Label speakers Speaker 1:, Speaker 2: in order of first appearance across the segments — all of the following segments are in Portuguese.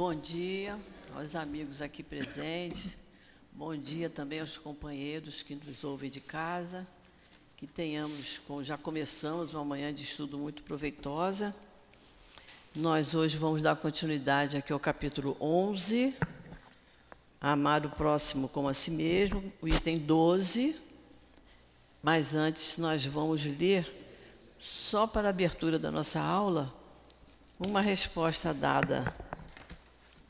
Speaker 1: Bom dia aos amigos aqui presentes. Bom dia também aos companheiros que nos ouvem de casa. Que tenhamos, já começamos uma manhã de estudo muito proveitosa. Nós hoje vamos dar continuidade aqui ao capítulo 11, Amar o próximo como a si mesmo, o item 12. Mas antes nós vamos ler, só para a abertura da nossa aula, uma resposta dada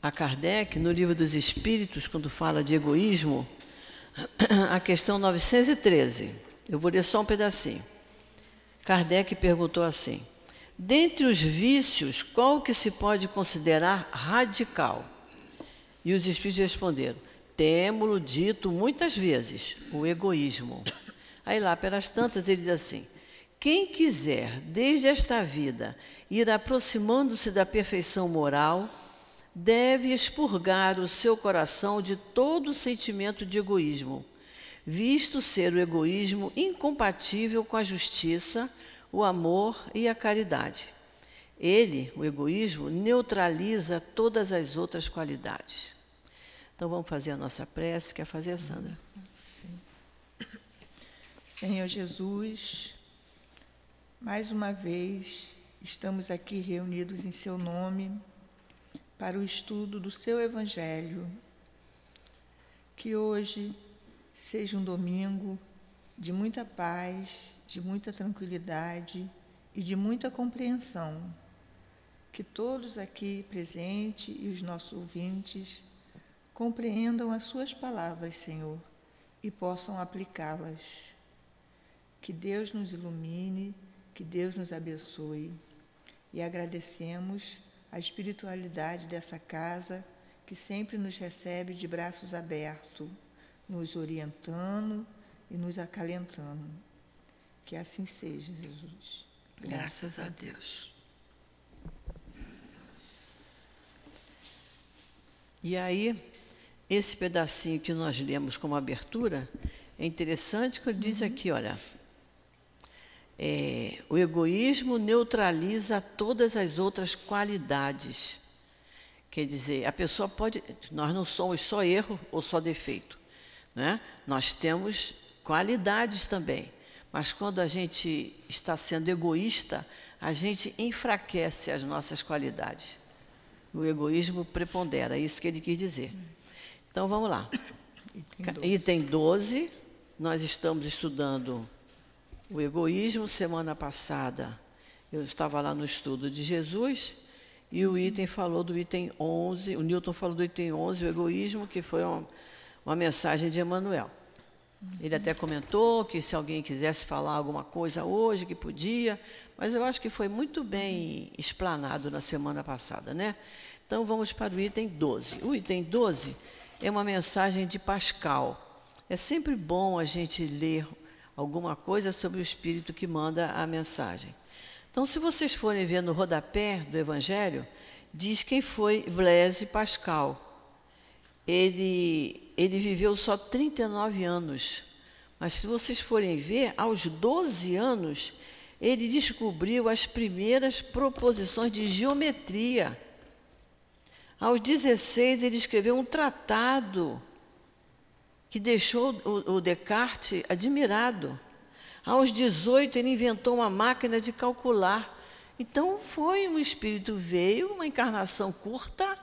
Speaker 1: a Kardec, no Livro dos Espíritos, quando fala de egoísmo, a questão 913. Eu vou ler só um pedacinho. Kardec perguntou assim: Dentre os vícios, qual que se pode considerar radical? E os espíritos responderam: Temo-lo dito muitas vezes, o egoísmo. Aí lá, pelas tantas, ele diz assim: Quem quiser, desde esta vida, ir aproximando-se da perfeição moral, deve expurgar o seu coração de todo sentimento de egoísmo, visto ser o egoísmo incompatível com a justiça, o amor e a caridade. Ele, o egoísmo, neutraliza todas as outras qualidades. Então vamos fazer a nossa prece, quer fazer, Sandra? Sim.
Speaker 2: Senhor Jesus, mais uma vez estamos aqui reunidos em Seu nome para o estudo do seu Evangelho. Que hoje seja um domingo de muita paz, de muita tranquilidade e de muita compreensão. Que todos aqui presentes e os nossos ouvintes compreendam as Suas palavras, Senhor, e possam aplicá-las. Que Deus nos ilumine, que Deus nos abençoe. E agradecemos a espiritualidade dessa casa que sempre nos recebe de braços abertos, nos orientando e nos acalentando. Que assim seja, Jesus.
Speaker 1: Graças, Graças a Deus. E aí, esse pedacinho que nós lemos como abertura, é interessante que ele diz uhum. aqui, olha, é, o egoísmo neutraliza todas as outras qualidades. Quer dizer, a pessoa pode. Nós não somos só erro ou só defeito. Né? Nós temos qualidades também. Mas quando a gente está sendo egoísta, a gente enfraquece as nossas qualidades. O egoísmo prepondera, é isso que ele quis dizer. Então vamos lá. Item 12. Item 12 nós estamos estudando o egoísmo, semana passada, eu estava lá no estudo de Jesus e o item falou do item 11, o Newton falou do item 11, o egoísmo, que foi uma, uma mensagem de Emmanuel. Ele até comentou que se alguém quisesse falar alguma coisa hoje, que podia, mas eu acho que foi muito bem explanado na semana passada, né? Então vamos para o item 12. O item 12 é uma mensagem de Pascal. É sempre bom a gente ler alguma coisa sobre o Espírito que manda a mensagem. Então, se vocês forem ver no rodapé do Evangelho, diz quem foi Blaise Pascal. Ele, ele viveu só 39 anos, mas se vocês forem ver, aos 12 anos, ele descobriu as primeiras proposições de geometria. Aos 16, ele escreveu um tratado que deixou o, o Descartes admirado. Aos 18, ele inventou uma máquina de calcular. Então, foi um espírito, veio, uma encarnação curta,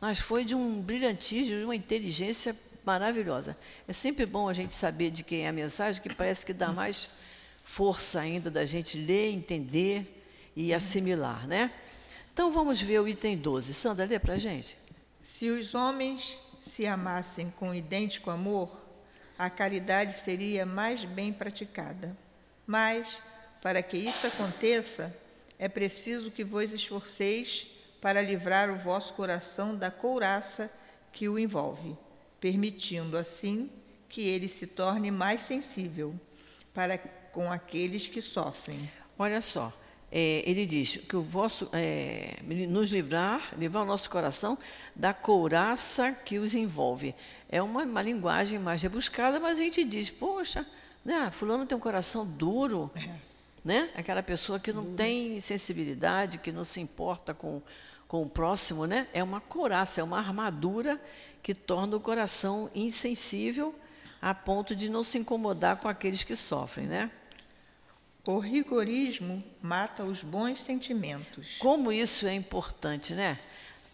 Speaker 1: mas foi de um brilhantismo, de uma inteligência maravilhosa. É sempre bom a gente saber de quem é a mensagem, que parece que dá mais força ainda da gente ler, entender e assimilar, né? Então, vamos ver o item 12. Sandra, lê para a gente.
Speaker 2: Se os homens se amassem com idêntico amor, a caridade seria mais bem praticada. Mas, para que isso aconteça, é preciso que vos esforceis para livrar o vosso coração da couraça que o envolve, permitindo assim que ele se torne mais sensível para com aqueles que sofrem.
Speaker 1: Olha só, é, ele diz que o vosso é, nos livrar, livrar o nosso coração da couraça que os envolve. É uma, uma linguagem mais rebuscada, mas a gente diz, poxa, né, fulano tem um coração duro, é. né? Aquela pessoa que não duro. tem sensibilidade, que não se importa com, com o próximo, né? É uma couraça, é uma armadura que torna o coração insensível a ponto de não se incomodar com aqueles que sofrem, né?
Speaker 2: O rigorismo mata os bons sentimentos.
Speaker 1: Como isso é importante, né?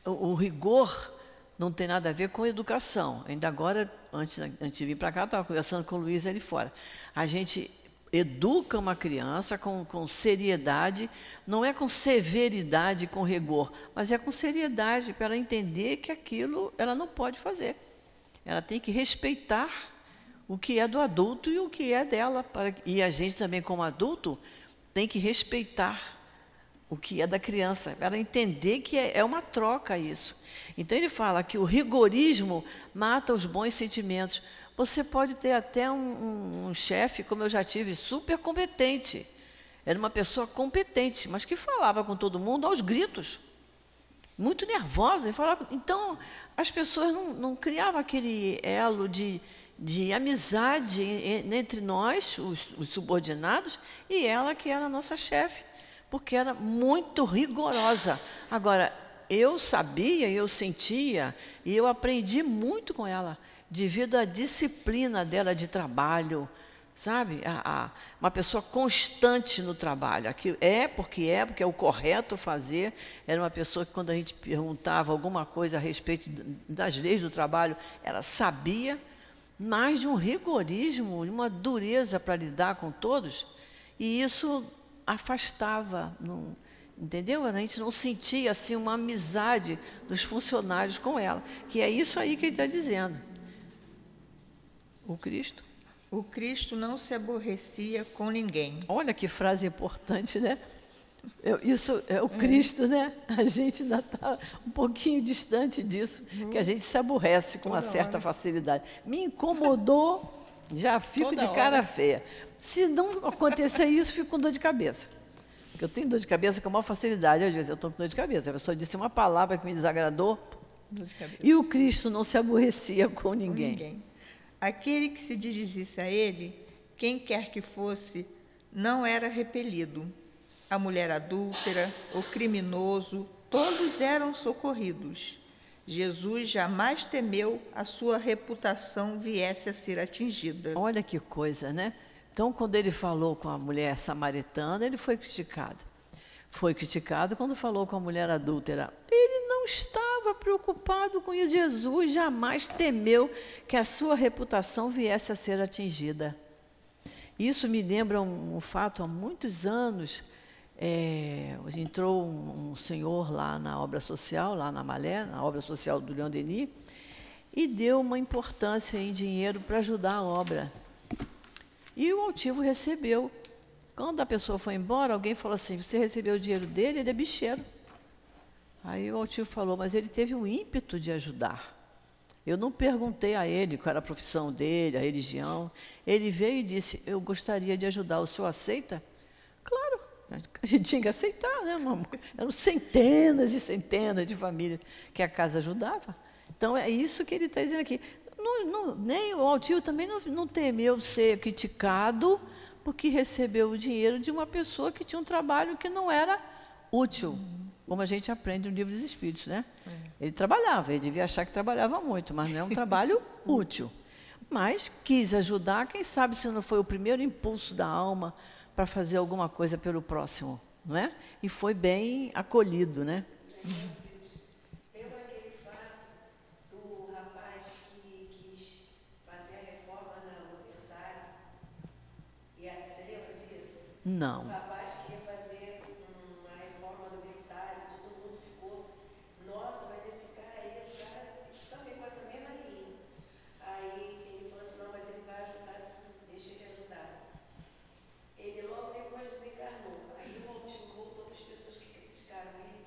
Speaker 1: O, o rigor não tem nada a ver com educação. Ainda agora, antes, antes de vir para cá, estava conversando com o Luiz ali fora. A gente educa uma criança com, com seriedade, não é com severidade, com rigor, mas é com seriedade, para ela entender que aquilo ela não pode fazer. Ela tem que respeitar o que é do adulto e o que é dela. Para, e a gente também, como adulto, tem que respeitar o que é da criança, para entender que é, é uma troca isso. Então ele fala que o rigorismo mata os bons sentimentos. Você pode ter até um, um, um chefe, como eu já tive, super competente. Era uma pessoa competente, mas que falava com todo mundo aos gritos. Muito nervosa. Falava, então, as pessoas não, não criavam aquele elo de, de amizade entre nós, os, os subordinados, e ela, que era a nossa chefe, porque era muito rigorosa. Agora, eu sabia, eu sentia, e eu aprendi muito com ela devido à disciplina dela de trabalho, sabe? A, a, uma pessoa constante no trabalho. Aqui é porque é, porque é o correto fazer. Era uma pessoa que, quando a gente perguntava alguma coisa a respeito das leis do trabalho, ela sabia, mas de um rigorismo, de uma dureza para lidar com todos, e isso afastava. Não, entendeu? A gente não sentia assim uma amizade dos funcionários com ela, que é isso aí que ele está dizendo. O Cristo.
Speaker 2: O Cristo não se aborrecia com ninguém.
Speaker 1: Olha que frase importante, né? Eu, isso é o Cristo, né? A gente ainda está um pouquinho distante disso, uhum. que a gente se aborrece com Toda uma certa hora. facilidade. Me incomodou, já fico Toda de cara hora. feia. Se não acontecer isso, fico com dor de cabeça. Porque eu tenho dor de cabeça com a maior facilidade. Eu digo, eu estou com dor de cabeça. A pessoa disse uma palavra que me desagradou. De e o Cristo não se aborrecia com ninguém. Com ninguém.
Speaker 2: Aquele que se dirigisse a ele, quem quer que fosse, não era repelido. A mulher adúltera, o criminoso, todos eram socorridos. Jesus jamais temeu a sua reputação viesse a ser atingida.
Speaker 1: Olha que coisa, né? Então, quando ele falou com a mulher samaritana, ele foi criticado. Foi criticado quando falou com a mulher adúltera. Ele não estava preocupado com isso. Jesus jamais temeu que a sua reputação viesse a ser atingida. Isso me lembra um, um fato há muitos anos. É, entrou um, um, senhor lá na obra social, lá na Malé, na obra social do Leão Denis, e deu uma importância em dinheiro para ajudar a obra. E o altivo recebeu. Quando a pessoa foi embora, alguém falou assim: Você recebeu o dinheiro dele? Ele é bicheiro. Aí o altivo falou: Mas ele teve um ímpeto de ajudar. Eu não perguntei a ele qual era a profissão dele, a religião. Ele veio e disse: Eu gostaria de ajudar. O senhor aceita? A gente tinha que aceitar, né? Eram centenas e centenas de famílias que a casa ajudava. Então é isso que ele está dizendo aqui. Não, não, nem o altivo também não, não temeu ser criticado porque recebeu o dinheiro de uma pessoa que tinha um trabalho que não era útil, uhum. como a gente aprende no livro dos Espíritos, né? É. Ele trabalhava, ele devia achar que trabalhava muito, mas não é um trabalho útil. Mas quis ajudar, quem sabe se não foi o primeiro impulso da alma para fazer alguma coisa pelo próximo, não é? E foi bem acolhido, né? Não.
Speaker 3: O rapaz que ia fazer uma reforma do berçário, todo mundo ficou, nossa, mas esse cara aí, esse cara também com essa mesma linha. Aí ele falou assim, não, mas ele vai ajudar sim, deixa ele ajudar. Ele logo depois desencarnou. Aí o motivo voltou das pessoas que criticaram ele,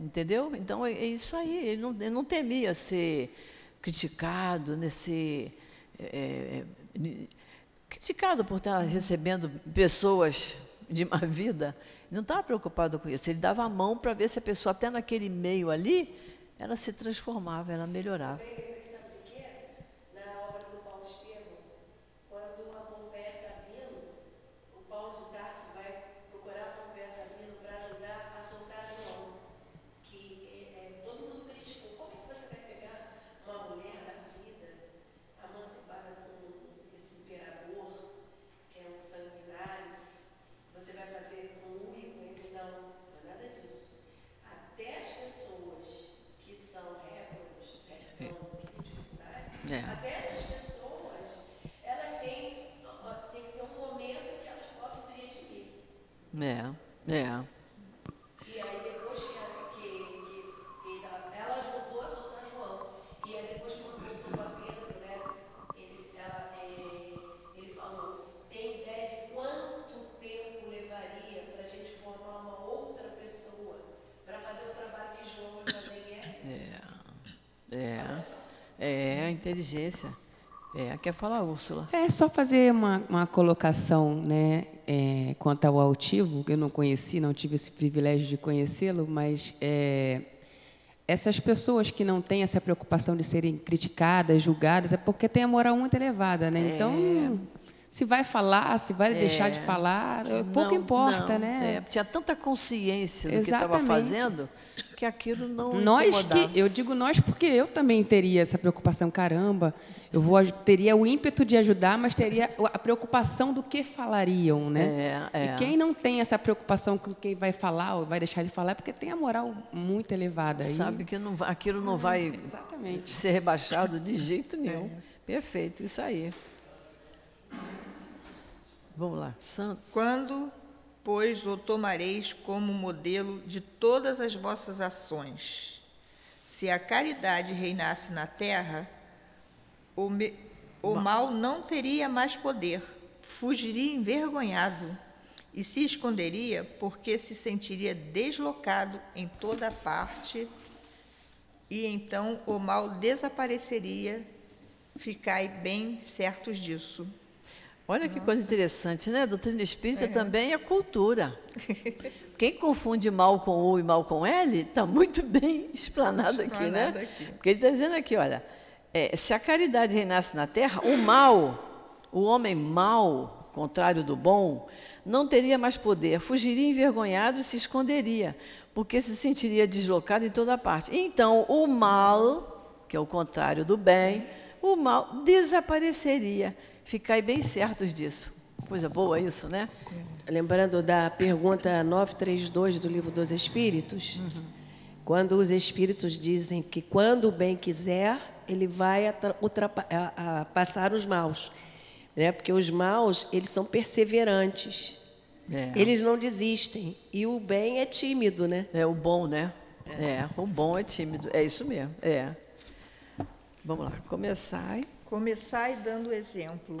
Speaker 1: entendeu? Então é, é isso aí. Ele não, ele não temia ser criticado, nesse é, é, criticado por estar recebendo pessoas de má vida, não estava preocupado com isso. Ele dava a mão para ver se a pessoa, até naquele meio ali, ela se transformava, ela melhorava. É, é.
Speaker 3: E aí depois que, que, que ela ajudou a soltar João. E aí depois que voltou para Pedro, né, ele, ela, é, ele falou, tem ideia de quanto tempo levaria para a gente formar uma outra pessoa para fazer o trabalho que João vai fazer em Éfeso?
Speaker 1: É, é, é a inteligência. É, quer falar, Úrsula?
Speaker 4: É só fazer uma, uma colocação, né? é, quanto ao altivo, eu não conheci, não tive esse privilégio de conhecê-lo, mas é, essas pessoas que não têm essa preocupação de serem criticadas, julgadas, é porque têm a moral muito elevada, né? Então, se vai falar, se vai é. deixar de falar, pouco não, importa,
Speaker 1: não.
Speaker 4: né?
Speaker 1: É, tinha tanta consciência do Exatamente. que estava fazendo que aquilo não
Speaker 4: nós que eu digo nós porque eu também teria essa preocupação caramba eu vou teria o ímpeto de ajudar mas teria a preocupação do que falariam né
Speaker 1: é,
Speaker 4: é. e quem não tem essa preocupação com quem vai falar ou vai deixar de falar é porque tem a moral muito elevada
Speaker 1: sabe que não, aquilo não vai exatamente. ser rebaixado de jeito nenhum é. perfeito isso aí vamos lá
Speaker 2: Santo. quando pois o tomareis como modelo de todas as vossas ações. Se a caridade reinasse na terra, o, me, o mal não teria mais poder, fugiria envergonhado e se esconderia porque se sentiria deslocado em toda parte, e então o mal desapareceria. Ficai bem certos disso.
Speaker 1: Olha que coisa interessante, né? A doutrina espírita é. também é cultura. Quem confunde mal com U e mal com L, está muito bem explanado, aqui, né? Aqui. Porque ele está dizendo aqui, olha, é, se a caridade reinasse na Terra, o mal, o homem mau, contrário do bom, não teria mais poder, fugiria envergonhado e se esconderia, porque se sentiria deslocado em toda parte. Então, o mal, que é o contrário do bem, o mal desapareceria Ficai bem certos disso. Coisa boa isso, né?
Speaker 3: Lembrando da pergunta 932 do Livro dos Espíritos, uhum. quando os Espíritos dizem que quando o bem quiser, ele vai a, a passar os maus. Né? Porque os maus, eles são perseverantes. É. Eles não desistem. E o bem é tímido, né?
Speaker 1: É o bom, né? É, é o bom é tímido. É isso mesmo. É. Vamos lá, começar.
Speaker 2: Começai dando exemplo.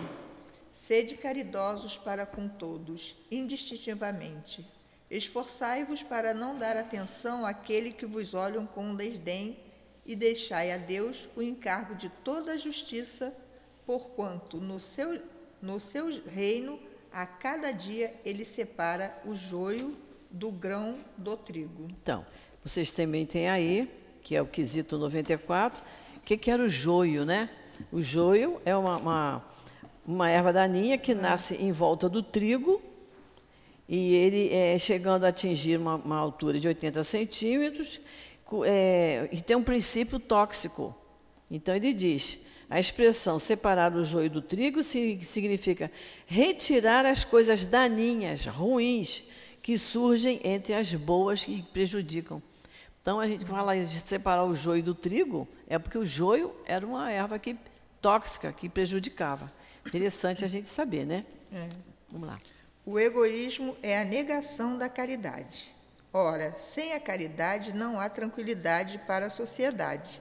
Speaker 2: Sede caridosos para com todos, indistintivamente. Esforçai-vos para não dar atenção àquele que vos olham com desdém e deixai a Deus o encargo de toda a justiça, porquanto no seu, no seu reino a cada dia ele separa o joio do grão do trigo.
Speaker 1: Então, vocês também têm aí, que é o quesito 94, o que, que era o joio, né? O joio é uma, uma, uma erva daninha que nasce em volta do trigo e ele é chegando a atingir uma, uma altura de 80 centímetros é, e tem um princípio tóxico. Então ele diz: a expressão separar o joio do trigo significa retirar as coisas daninhas, ruins, que surgem entre as boas que prejudicam. Então a gente fala de separar o joio do trigo, é porque o joio era uma erva que, tóxica que prejudicava. Interessante a gente saber, né?
Speaker 2: É. Vamos lá. O egoísmo é a negação da caridade. Ora, sem a caridade não há tranquilidade para a sociedade.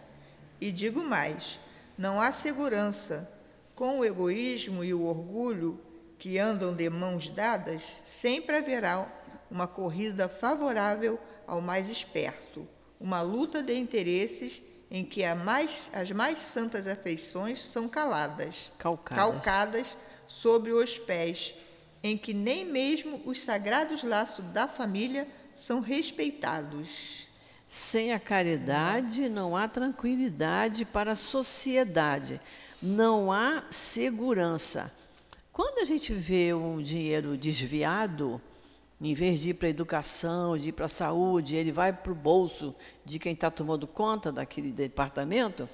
Speaker 2: E digo mais: não há segurança. Com o egoísmo e o orgulho, que andam de mãos dadas, sempre haverá uma corrida favorável ao mais esperto uma luta de interesses em que mais- as mais santas afeições são caladas,
Speaker 1: Calcadas.
Speaker 2: calcadas sobre os pés, em que nem mesmo os sagrados laços da família são respeitados.
Speaker 1: Sem a caridade não há tranquilidade para a sociedade, não há segurança. Quando a gente vê um dinheiro desviado, em vez de ir para a educação, de ir para a saúde, ele vai para o bolso de quem está tomando conta daquele departamento,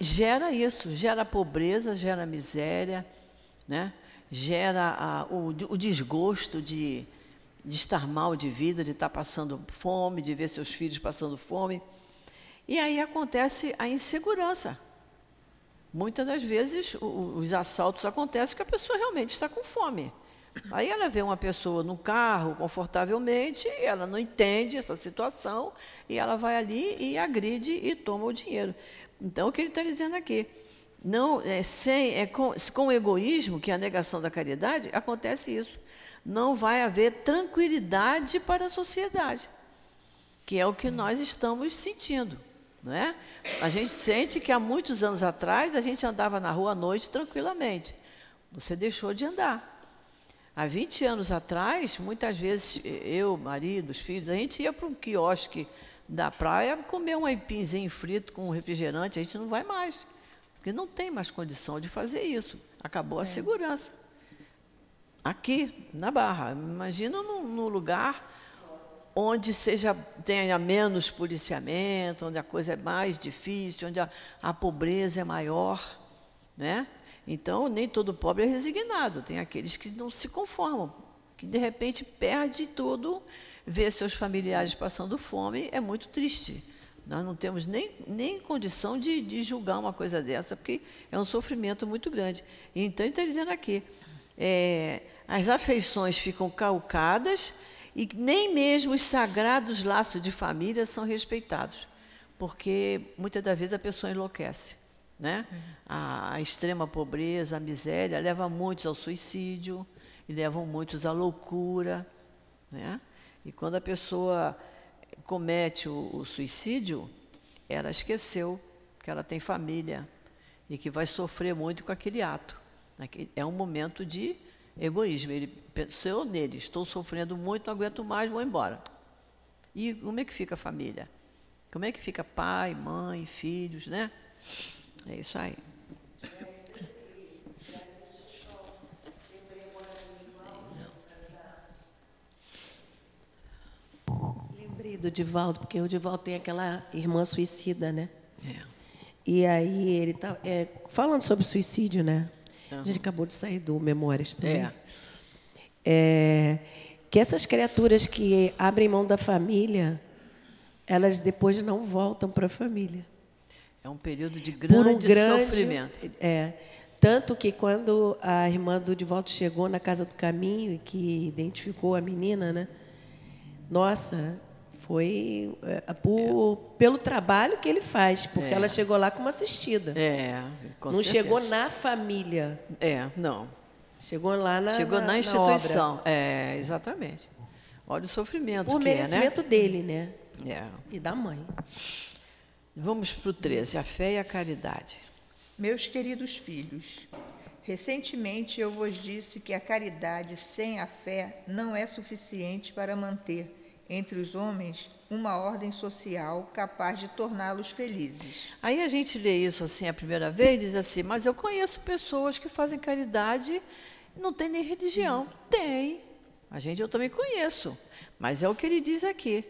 Speaker 1: gera isso, gera pobreza, gera miséria, né? gera a- o, o desgosto de, de estar mal de vida, de estar passando fome, de ver seus filhos passando fome. E aí acontece a insegurança. Muitas das vezes o- os assaltos acontecem porque a pessoa realmente está com fome. Aí ela vê uma pessoa no carro confortavelmente, ela não entende essa situação e ela vai ali e agride e toma o dinheiro. Então, o que ele está dizendo aqui? Não, é, sem, é com, com egoísmo, que é a negação da caridade, acontece isso. Não vai haver tranquilidade para a sociedade que é o que nós estamos sentindo. É? A gente sente que há muitos anos atrás a gente andava na rua à noite tranquilamente. Você deixou de andar. Há 20 anos atrás, muitas vezes, eu, marido, os filhos, a gente ia para um quiosque da praia comer um aipinzinho frito com um refrigerante, a gente não vai mais. Porque não tem mais condição de fazer isso. Acabou a segurança. Aqui, na Barra. Imagina num, num lugar onde seja tenha menos policiamento, onde a coisa é mais difícil, onde a, a pobreza é maior, né? Então nem todo pobre é resignado. Tem aqueles que não se conformam, que de repente perde tudo, vê seus familiares passando fome, é muito triste. Nós não temos nem, nem condição de, de julgar uma coisa dessa, porque é um sofrimento muito grande. Então ele está dizendo aqui, é, as afeições ficam calcadas e nem mesmo os sagrados laços de família são respeitados, porque muitas das vezes a pessoa enlouquece. Né? A, a extrema pobreza, a miséria, leva muitos ao suicídio e levam muitos à loucura. Né? E quando a pessoa comete o, o suicídio, ela esqueceu que ela tem família e que vai sofrer muito com aquele ato. né? É um momento de egoísmo. Ele pensou nele, estou sofrendo muito, não aguento mais, vou embora. E como é que fica a família? Como é que fica pai, mãe, filhos, né? É isso aí.
Speaker 3: Lembrei do Divaldo, porque o Divaldo tem aquela irmã suicida, né?
Speaker 1: É.
Speaker 3: E aí ele tá é, falando sobre suicídio, né? A gente acabou de sair do Memórias também.
Speaker 1: É.
Speaker 3: É, que essas criaturas que abrem mão da família, elas depois não voltam para a família.
Speaker 1: É um período de
Speaker 3: Por
Speaker 1: grande,
Speaker 3: um grande
Speaker 1: sofrimento.
Speaker 3: É. Tanto que quando a irmã do Divaldo chegou na Casa do Caminho e que identificou a menina, né? Nossa, foi é, por, pelo trabalho que ele faz, porque
Speaker 1: É.
Speaker 3: ela chegou lá como assistida.
Speaker 1: É, com
Speaker 3: não
Speaker 1: certeza.
Speaker 3: chegou na família,
Speaker 1: É, não.
Speaker 3: chegou lá na
Speaker 1: Chegou na,
Speaker 3: obra.
Speaker 1: instituição. é, exatamente. Olha o sofrimento
Speaker 3: Por
Speaker 1: que
Speaker 3: merecimento dele, né?
Speaker 1: é, né? É.
Speaker 3: E da mãe.
Speaker 1: Vamos para o 13, a fé e a caridade.
Speaker 2: Meus queridos filhos, recentemente eu vos disse que a caridade sem a fé não é suficiente para manter entre os homens uma ordem social capaz de torná-los felizes.
Speaker 1: Aí a gente lê isso assim a primeira vez e diz assim, mas eu conheço pessoas que fazem caridade não tem nem religião. Tem. A gente eu também conheço. Mas é o que ele diz aqui.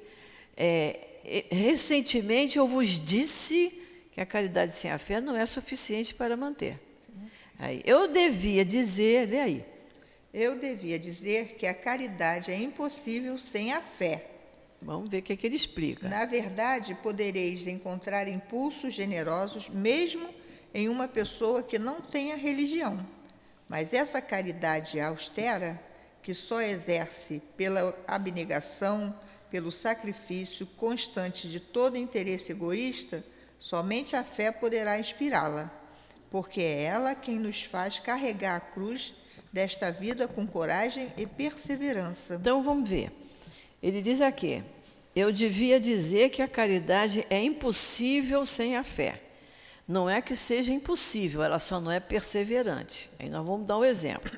Speaker 1: É, recentemente eu vos disse que a caridade sem a fé não é suficiente para manter. Aí, eu devia dizer, lê aí.
Speaker 2: Eu devia dizer que a caridade é impossível sem a fé.
Speaker 1: Vamos ver o que, é que ele explica.
Speaker 2: Na verdade, podereis encontrar impulsos generosos mesmo em uma pessoa que não tenha religião. Mas essa caridade austera, que só exerce pela abnegação, pelo sacrifício constante de todo interesse egoísta, somente a fé poderá inspirá-la, porque é ela quem nos faz carregar a cruz desta vida com coragem e perseverança.
Speaker 1: Então vamos ver. Ele diz aqui: eu devia dizer que a caridade é impossível sem a fé. Não é que seja impossível, ela só não é perseverante. Aí nós vamos dar um exemplo.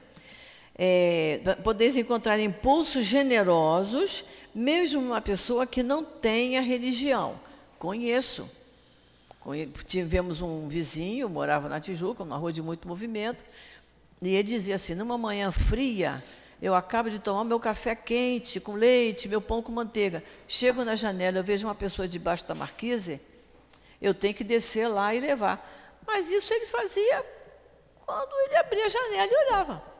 Speaker 1: É, podeis encontrar impulsos generosos, mesmo uma pessoa que não tenha religião. Conheço. Tivemos um vizinho, morava na Tijuca, numa rua de muito movimento, e ele dizia assim: numa manhã fria, eu acabo de tomar meu café quente, com leite, meu pão com manteiga. Chego na janela, eu vejo uma pessoa debaixo da marquise, eu tenho que descer lá e levar. Mas isso ele fazia quando ele abria a janela e olhava.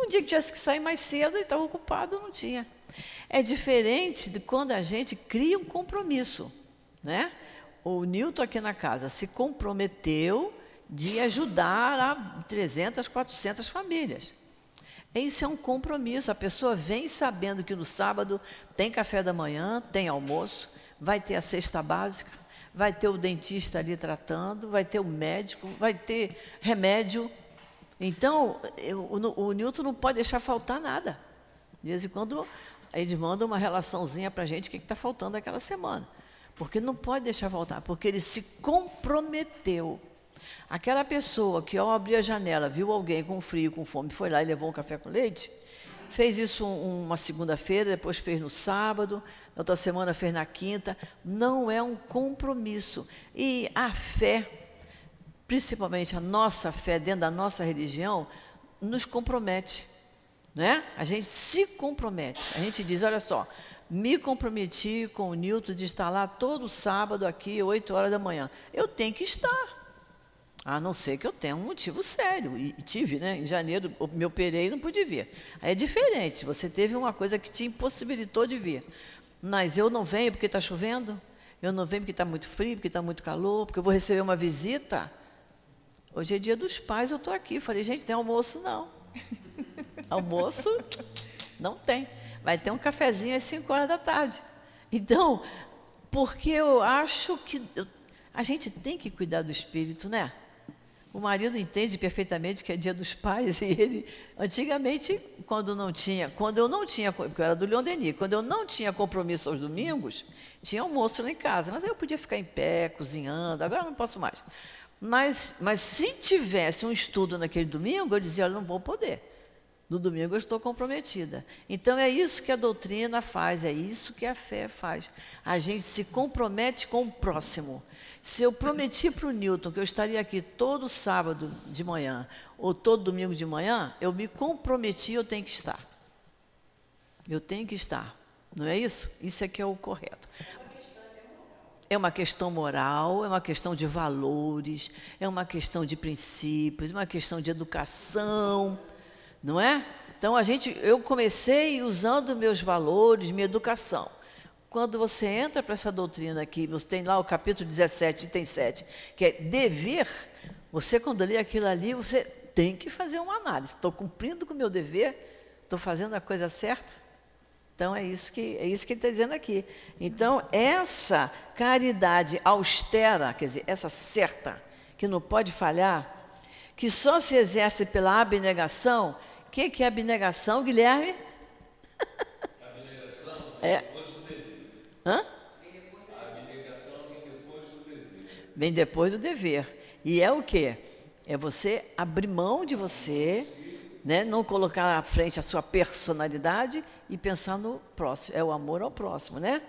Speaker 1: Um dia que tivesse que sair mais cedo, ele estava ocupado, não tinha. É diferente de quando a gente cria um compromisso. Né? O Newton aqui na casa se comprometeu de ajudar a 300, 400 famílias. Isso é um compromisso. A pessoa vem sabendo que no sábado tem café da manhã, tem almoço, vai ter a cesta básica, vai ter o dentista ali tratando, vai ter o médico, vai ter remédio. Então, eu, o, o Newton não pode deixar faltar nada. De vez em quando, eles mandam uma relaçãozinha para a gente o que está faltando aquela semana. Porque não pode deixar faltar, porque ele se comprometeu. Aquela pessoa que, ao abrir a janela, viu alguém com frio, com fome, foi lá e levou um café com leite, fez isso uma segunda-feira, depois fez no sábado, na outra semana fez na quinta. Não é um compromisso. E a fé, principalmente a nossa fé dentro da nossa religião, nos compromete. Né? A gente se compromete. A gente diz: olha só, me comprometi com o Nilton de estar lá todo sábado aqui, 8 horas da manhã. Eu tenho que estar. A não ser que eu tenha um motivo sério. E, e tive, né? Em janeiro, me operei e não pude vir. Aí é diferente. Você teve uma coisa que te impossibilitou de vir. Mas eu não venho porque está chovendo. Eu não venho porque está muito frio, porque está muito calor, porque eu vou receber uma visita. Hoje é dia dos pais, eu estou aqui. Falei, gente, tem almoço? Não. almoço? Não tem. Vai ter um cafezinho às 5 horas da tarde. Então, porque eu acho que eu, a gente tem que cuidar do espírito, né? O marido entende perfeitamente que é dia dos pais e ele, antigamente, quando não tinha, quando eu não tinha, porque eu era do Leon Denis, quando eu não tinha compromisso aos domingos, tinha almoço lá em casa, mas aí eu podia ficar em pé, cozinhando, agora não posso mais. Mas, mas se tivesse um estudo naquele domingo, eu dizia, olha, não vou poder. No domingo eu estou comprometida. Então é isso que a doutrina faz, é isso que a fé faz. A gente se compromete com o próximo. Se eu prometi para o Newton que eu estaria aqui todo sábado de manhã ou todo domingo de manhã, eu me comprometi, eu tenho que estar. Eu tenho que estar. Não é isso? Isso é que é o correto. É uma questão moral, é uma questão de valores, é uma questão de princípios, é uma questão de educação, não é? Então a gente, eu comecei usando meus valores, minha educação. Quando você entra para essa doutrina aqui, você tem lá o capítulo 17, item 7, que é dever, você quando lê aquilo ali, você tem que fazer uma análise. Estou cumprindo com o meu dever? Estou fazendo a coisa certa? Então é isso que é isso que ele está dizendo aqui. Então essa caridade austera, quer dizer, essa certa, que não pode falhar, que só se exerce pela abnegação. O que, que é abnegação, Guilherme?
Speaker 5: Abnegação
Speaker 1: é Hã?
Speaker 5: Vem depois do dever.
Speaker 1: Vem depois do dever. E é o quê? É você abrir mão de você, né? não colocar à frente a sua personalidade e pensar no próximo. É o amor ao próximo, né?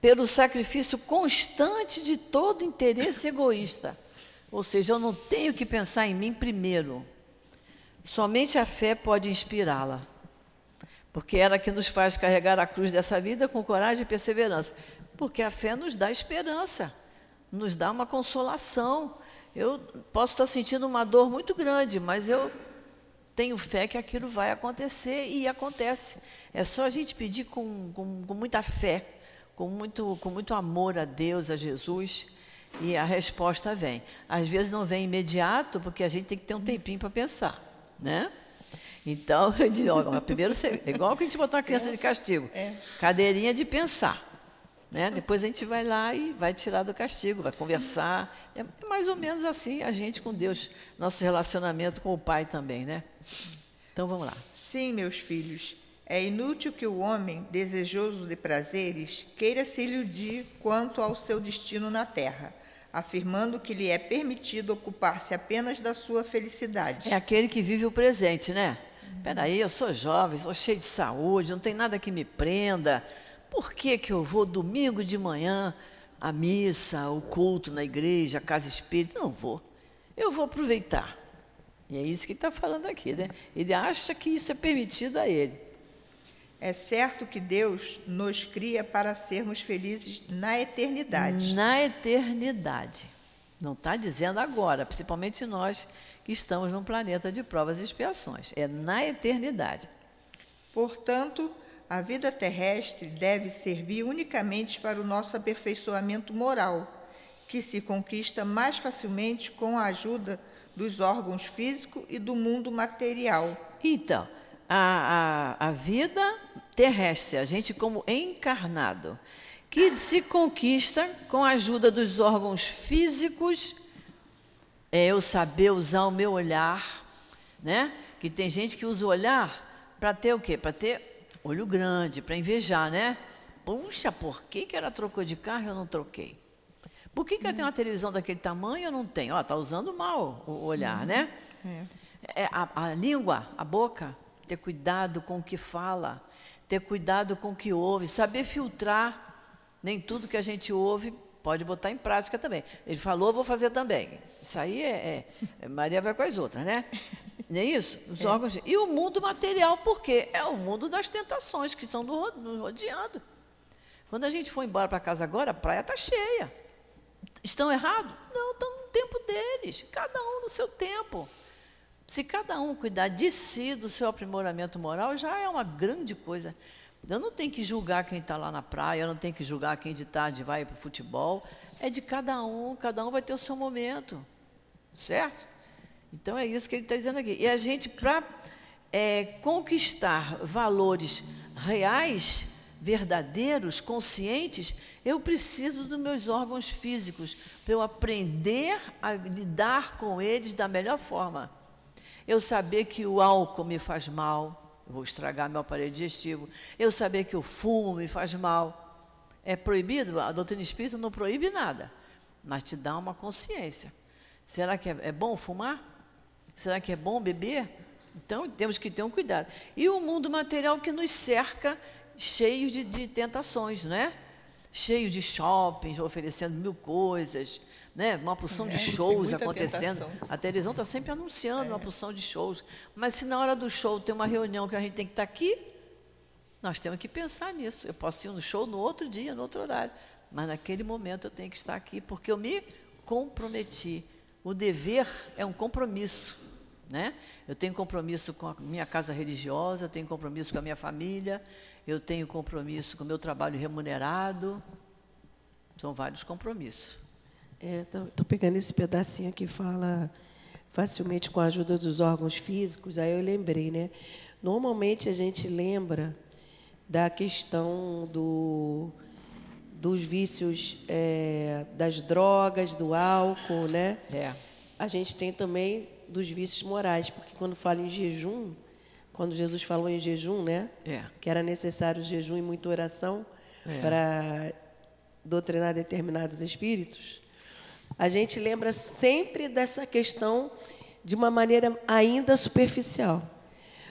Speaker 1: Pelo sacrifício constante de todo interesse egoísta. Ou seja, eu não tenho que pensar em mim primeiro. Somente a fé pode inspirá-la porque ela que nos faz carregar a cruz dessa vida com coragem e perseverança. Porque a fé nos dá esperança, nos dá uma consolação. Eu posso estar sentindo uma dor muito grande, mas eu tenho fé que aquilo vai acontecer e acontece. É só a gente pedir com, com, com muita fé, com muito, com muito amor a Deus, a Jesus, e a resposta vem. Às vezes não vem imediato, porque a gente tem que ter um tempinho para pensar, né? Então, ó, primeiro você, é igual que a gente botar uma criança de castigo.
Speaker 2: É.
Speaker 1: Cadeirinha de pensar. Né? Depois a gente vai lá e vai tirar do castigo, vai conversar. É mais ou menos assim a gente com Deus, nosso relacionamento com o Pai também, né? Então vamos lá.
Speaker 2: Sim, meus filhos, É inútil que o homem, desejoso de prazeres, queira se iludir quanto ao seu destino na terra, afirmando que lhe é permitido ocupar-se apenas da sua felicidade.
Speaker 1: É aquele que vive o presente, né? Peraí, eu sou jovem, sou cheio de saúde, não tem nada que me prenda. Por que, que eu vou domingo de manhã à missa, o culto na igreja, a casa espírita? Não vou. Eu vou aproveitar. E é isso que está falando aqui, né? Ele acha que isso é permitido a ele.
Speaker 2: É certo que Deus nos cria para sermos felizes na eternidade.
Speaker 1: Na eternidade. Não está dizendo agora, principalmente nós que estamos num planeta de provas e expiações. É na eternidade.
Speaker 2: Portanto, a vida terrestre deve servir unicamente para o nosso aperfeiçoamento moral, que se conquista mais facilmente com a ajuda dos órgãos físicos e do mundo material.
Speaker 1: Então, a, a, a vida terrestre, a gente como encarnado, que se conquista com a ajuda dos órgãos físicos, é eu saber usar o meu olhar, né? Que tem gente que usa o olhar para ter o quê? Para ter olho grande, para invejar, né? Puxa, por que, que ela trocou de carro e eu não troquei? Por que, que ela tem uma televisão daquele tamanho e eu não tenho? Ó, tá usando mal o olhar, né? É, a, a língua, a boca, ter cuidado com o que fala, ter cuidado com o que ouve, saber filtrar. Nem tudo que a gente ouve pode botar em prática também. Ele falou, vou fazer também. Isso aí é, é Maria vai com as outras, né? Não é isso? Os órgãos. de- E o mundo material, por quê? É o mundo das tentações que estão nos rodeando. Quando a gente for embora para casa agora, a praia está cheia. Estão errados? Não, estão no tempo deles. Cada um no seu tempo. Se cada um cuidar de si, do seu aprimoramento moral, já é uma grande coisa. Eu não tenho que julgar quem está lá na praia, eu não tenho que julgar quem de tarde vai para o futebol. É de cada um, cada um vai ter o seu momento. Certo? Então é isso que ele está dizendo aqui. E a gente, para conquistar valores reais, verdadeiros, conscientes, eu preciso dos meus órgãos físicos para eu aprender a lidar com eles da melhor forma. Eu saber que o álcool me faz mal, vou estragar meu aparelho digestivo. Eu saber que o fumo me faz mal. É proibido? A doutrina espírita não proíbe nada, mas te dá uma consciência. Será que é, é bom fumar? Será que é bom beber? Então temos que ter um cuidado. E o mundo material que nos cerca, cheio de, de tentações, né? Cheio de shoppings, oferecendo mil coisas, né? uma porção de
Speaker 2: É, tem
Speaker 1: shows acontecendo.
Speaker 2: tentação.
Speaker 1: A televisão está sempre anunciando uma porção de shows. Mas se na hora do show tem uma reunião que a gente tem que estar aqui, nós temos que pensar nisso. Eu posso ir no show no outro dia, no outro horário. Mas naquele momento eu tenho que estar aqui, porque eu me comprometi. O dever é um compromisso. Né? Eu tenho compromisso com a minha casa religiosa, eu tenho compromisso com a minha família, eu tenho compromisso com o meu trabalho remunerado. São vários compromissos.
Speaker 3: Estou pegando esse pedacinho que fala facilmente com a ajuda dos órgãos físicos, aí eu lembrei, né? Normalmente a gente lembra da questão do, dos vícios é, das drogas, do álcool, né?
Speaker 1: É.
Speaker 3: A gente tem também dos vícios morais, porque quando fala em jejum, quando Jesus falou em jejum, né?
Speaker 1: É.
Speaker 3: Que era necessário jejum e muita oração
Speaker 1: É.
Speaker 3: para doutrinar determinados espíritos. A gente lembra sempre dessa questão de uma maneira ainda superficial.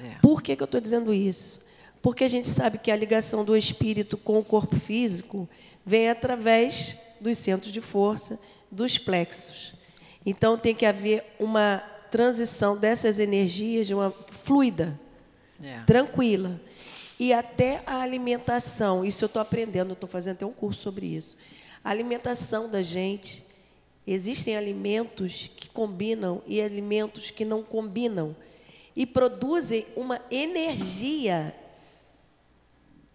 Speaker 1: É.
Speaker 3: Por que, que eu estou dizendo isso? Porque a gente sabe que a ligação do espírito com o corpo físico vem através dos centros de força, dos plexos. Então tem que haver uma transição dessas energias de uma fluida,
Speaker 1: É.
Speaker 3: tranquila. E até a alimentação, isso eu estou aprendendo, estou fazendo até um curso sobre isso. A alimentação da gente, existem alimentos que combinam e alimentos que não combinam. E produzem uma energia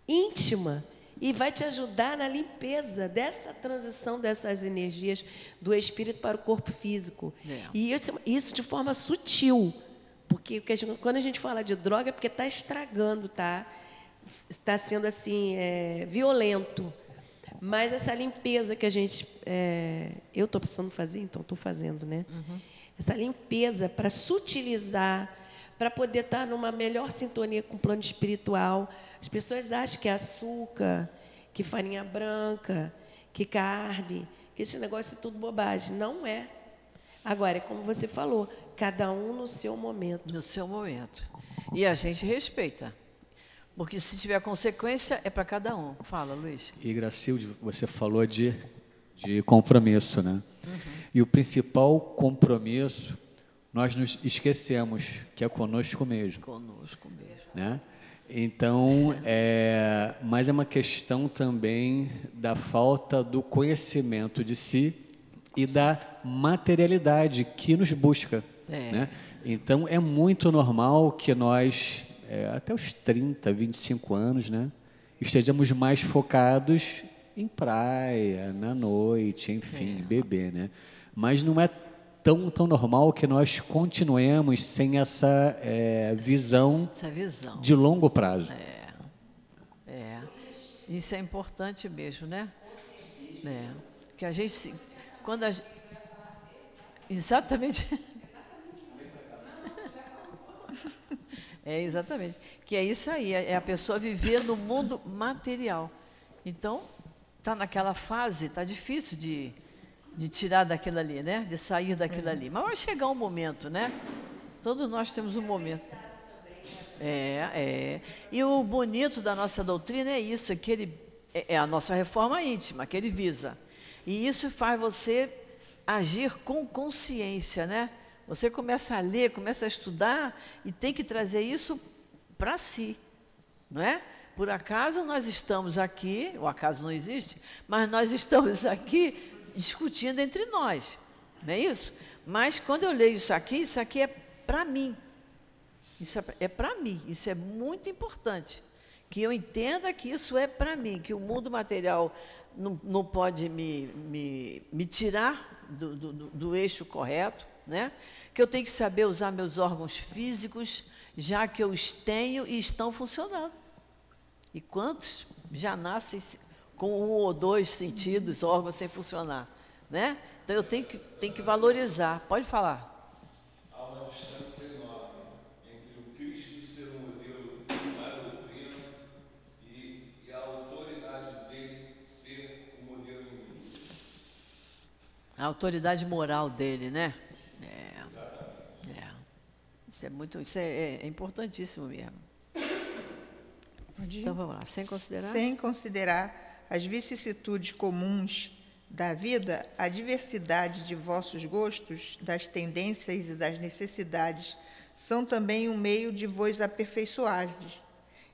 Speaker 3: íntima e vai te ajudar na limpeza dessa transição dessas energias do espírito para o corpo físico.
Speaker 1: É.
Speaker 3: E isso, isso de forma sutil. Porque a gente- quando a gente fala de droga é porque está estragando, tá? Está sendo assim, é, violento. Mas essa limpeza que a gente. é, eu estou precisando fazer, então estou fazendo, né? Essa limpeza para sutilizar, para poder estar numa melhor sintonia com o plano espiritual. As pessoas acham que é açúcar, que farinha branca, que carne, que esse negócio é tudo bobagem. Não é. Agora, é como você falou, cada um no seu momento.
Speaker 1: No seu momento. E a gente respeita. Porque se tiver consequência, é para cada um. Fala, Luiz.
Speaker 6: E Gracilde, você falou de, de compromisso, né? Uhum. E o principal compromisso, nós nos esquecemos, que é conosco mesmo.
Speaker 1: Conosco mesmo.
Speaker 6: Né? Então, é, mas é uma questão também da falta do conhecimento de si e da materialidade que nos busca. É. Né? Então, é muito normal que nós, é, até os 30, 25 anos, né, estejamos mais focados em praia, na noite, enfim, é. beber. Né? Mas não é tão, tão normal que nós continuemos sem essa é, visão,
Speaker 1: essa visão
Speaker 6: de longo prazo.
Speaker 1: É, é. Isso é importante mesmo, né? É. Que a gente, quando a, exatamente. É exatamente. Que é isso aí, é a pessoa viver no mundo material. Então, está naquela fase, está difícil de, de tirar daquilo ali, né? De sair daquilo uhum. ali. Mas vai chegar um momento, né? Todos nós temos um momento. É, é. E o bonito da nossa doutrina é isso, que ele é, é a nossa reforma íntima, que ele visa. E isso faz você agir com consciência, né? Você começa a ler, começa a estudar e tem que trazer isso para si, não é? Por acaso nós estamos aqui, o acaso não existe, mas nós estamos aqui discutindo entre nós, não é isso? Mas quando eu leio isso aqui, isso aqui é para mim. Isso é, é para mim, isso é muito importante. Que eu entenda que isso é para mim, que o mundo material não, não pode me, me, me tirar do, do, do eixo correto, né? que eu tenho que saber usar meus órgãos físicos, já que eu os tenho e estão funcionando. E quantos já nascem com um ou dois sentidos, órgãos sem funcionar, né? Então eu tenho que, tenho que valorizar. Pode falar.
Speaker 5: Há uma distância enorme entre o Cristo ser o modelo da doutrina e, e, a autoridade dele ser o modelo em mim.
Speaker 1: A autoridade moral dele, né? É. é. Isso é muito, isso é, é, é importantíssimo mesmo. Então vamos lá, sem considerar.
Speaker 2: Sem considerar as vicissitudes comuns da vida, a diversidade de vossos gostos, das tendências e das necessidades, são também um meio de vos aperfeiçoardes,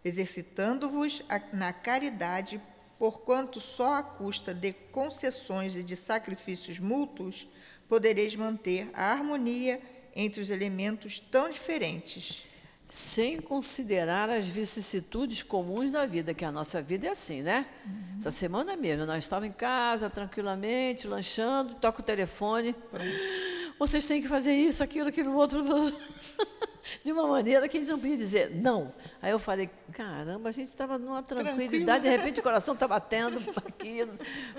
Speaker 2: exercitando-vos na caridade, porquanto só à custa de concessões e de sacrifícios mútuos podereis manter a harmonia entre os elementos tão diferentes
Speaker 1: sem considerar as vicissitudes comuns da vida, que a nossa vida é assim, né? Uhum. Essa semana mesmo, nós estávamos em casa, tranquilamente, lanchando, toca o telefone. Pronto. Vocês têm que fazer isso, aquilo, aquilo, outro. de uma maneira que a gente não podia dizer não. Aí eu falei, caramba, a gente estava numa tranquilidade, de repente o coração está batendo aqui.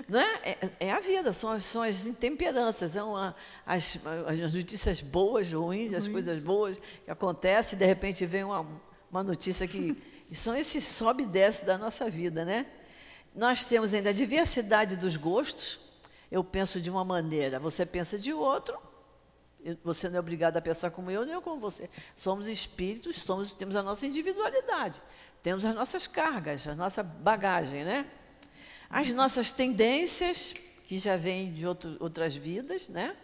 Speaker 1: Não é? é? É, a vida, são, as, são as intemperanças, são a, as, as notícias boas, ruins, as coisas boas que acontecem, e de repente vem uma, uma notícia que. São esses sobe e desce da nossa vida, né? Nós temos ainda a diversidade dos gostos. Eu penso de uma maneira, você pensa de outro, você não é obrigado a pensar como eu, nem eu como você. Somos espíritos, somos, temos a nossa individualidade, temos as nossas cargas, a nossa bagagem, né? As nossas tendências, que já vêm de outro, outras vidas, né?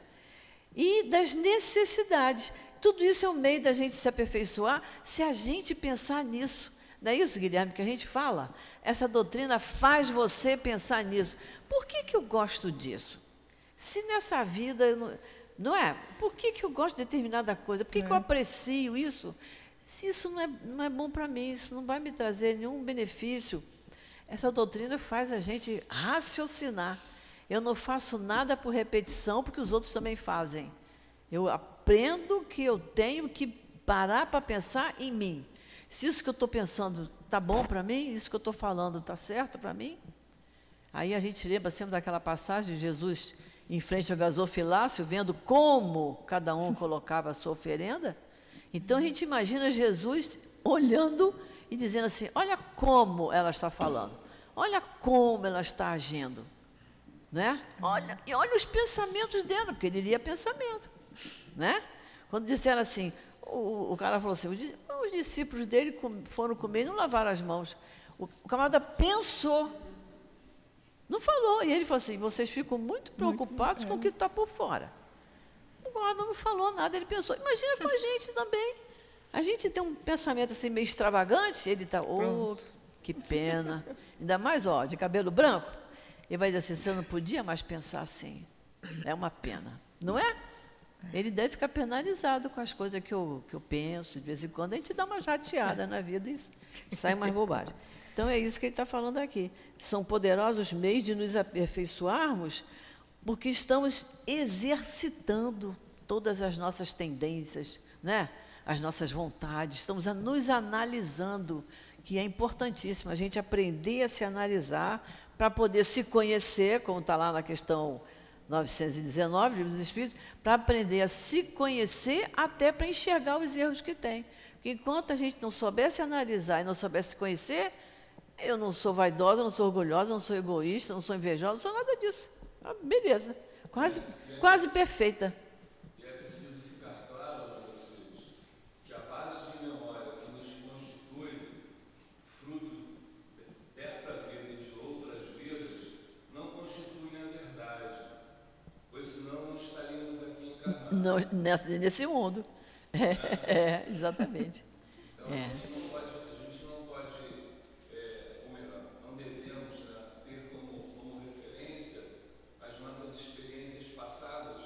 Speaker 1: E das necessidades. Tudo isso é um meio da gente se aperfeiçoar se a gente pensar nisso. Não é isso, Guilherme, que a gente fala? Essa doutrina faz você pensar nisso. Por que, que eu gosto disso? Se nessa vida eu não, não é? Por que, que eu gosto de determinada coisa? Por que, é. que eu é. aprecio isso? Se isso não é, não é bom para mim, isso não vai me trazer nenhum benefício. Essa doutrina faz a gente raciocinar. Eu não faço nada por repetição, porque os outros também fazem. Eu aprendo que eu tenho que parar para pensar em mim. Se isso que eu estou pensando está bom para mim, isso que eu estou falando está certo para mim, aí a gente lembra sempre daquela passagem de Jesus em frente ao gasofilácio, vendo como cada um colocava a sua oferenda, Então a gente imagina Jesus olhando e dizendo assim: olha como ela está falando, olha como ela está agindo. Né? Olha, e olha os pensamentos dela, porque ele lia pensamento. Né? Quando disseram assim, o, o cara falou assim, os, os discípulos dele foram comer e não lavaram as mãos. O, o camarada pensou, não falou. E ele falou assim, vocês ficam muito preocupados com o que está por fora. O guarda não falou nada, ele pensou. Imagina com a gente também. A gente tem um pensamento assim meio extravagante, ele está, oh, que pena. Ainda mais, ó, de cabelo branco. Ele vai dizer assim, você não podia mais pensar assim. É uma pena, não é? Ele deve ficar penalizado com as coisas que eu, que eu penso. De vez em quando a gente dá uma jateada na vida e sai mais bobagem. Então é isso que ele está falando aqui. São poderosos meios de nos aperfeiçoarmos porque estamos exercitando todas as nossas tendências, né? as nossas vontades, estamos a nos analisando, que é importantíssimo a gente aprender a se analisar para poder se conhecer, como está lá na questão 919, Livro dos Espíritos, para aprender a se conhecer até para enxergar os erros que tem. Porque enquanto a gente não soubesse analisar e não soubesse se conhecer, eu não sou vaidosa, não sou orgulhosa, não sou egoísta, não sou invejosa, não sou nada disso. Ah, beleza. Quase, quase perfeita.
Speaker 5: E é preciso ficar claro para vocês que a base de memória que nos constitui, fruto dessa vida e de outras vidas, não constitui a verdade, pois senão não estaríamos aqui encarnados.
Speaker 1: Não, nessa- nesse mundo. É, é, exatamente.
Speaker 5: Então a gente não pode, a gente não pode, é, ou melhor, não devemos né, ter como, como referência as nossas experiências passadas,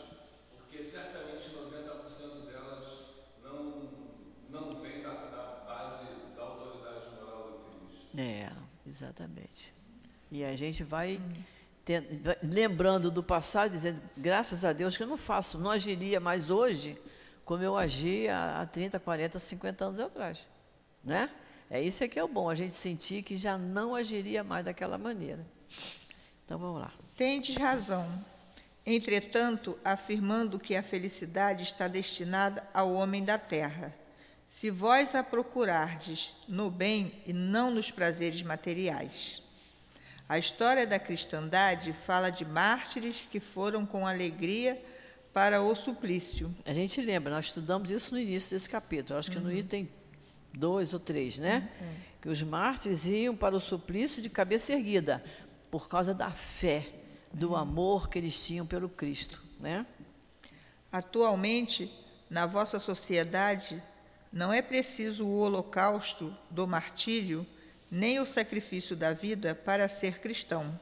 Speaker 5: porque certamente 90% delas não, não vem da, da base da autoridade moral do Cristo.
Speaker 1: É, exatamente. E a gente vai, lembrando do passado, dizendo, graças a Deus que eu não faço, não agiria mais hoje como eu agia há 30, 40, 50 anos atrás. Né? É isso é que é o bom, a gente sentir que já não agiria mais daquela maneira. Então vamos lá.
Speaker 2: Tendes razão. Entretanto, afirmando que a felicidade está destinada ao homem da terra. Se vós a procurardes no bem e não nos prazeres materiais. A história da cristandade fala de mártires que foram com alegria para o suplício.
Speaker 1: A gente lembra, nós estudamos isso no início desse capítulo, acho que no item 2 ou 3, né? Que os mártires iam para o suplício de cabeça erguida, por causa da fé, do amor que eles tinham pelo Cristo, né?
Speaker 2: Atualmente, na vossa sociedade, não é preciso o holocausto do martírio, nem o sacrifício da vida para ser cristão,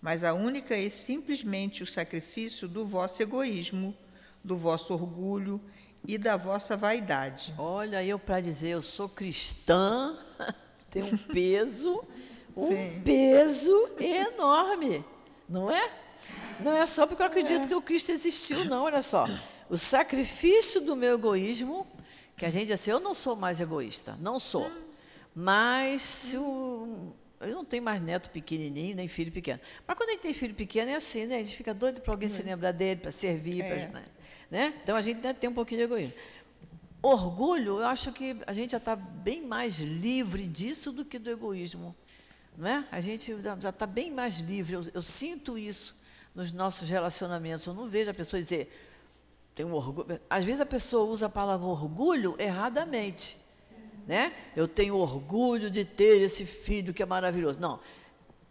Speaker 2: mas a única é simplesmente o sacrifício do vosso egoísmo, do vosso orgulho e da vossa vaidade.
Speaker 1: Olha, eu para dizer eu sou cristã, tem um peso, um
Speaker 2: Tem.
Speaker 1: peso enorme, não é? Não é só porque eu acredito que o Cristo existiu, não, olha só. O sacrifício do meu egoísmo, que a gente diz assim, eu não sou mais egoísta, não sou. Mas se o, eu não tenho mais neto pequenininho, nem filho pequeno. Mas quando a gente tem filho pequeno é assim, né? A gente fica doido para alguém se lembrar dele, para servir,
Speaker 2: É.
Speaker 1: para né? Então a gente né, tem um pouquinho de egoísmo. Orgulho, eu acho que a gente já está bem mais livre disso do que do egoísmo. Não é? A gente já está bem mais livre. Eu, eu sinto isso nos nossos relacionamentos. Eu não vejo a pessoa dizer, tem um orgulho. Às vezes a pessoa usa a palavra orgulho erradamente. Né? Eu tenho orgulho de ter esse filho que é maravilhoso. Não,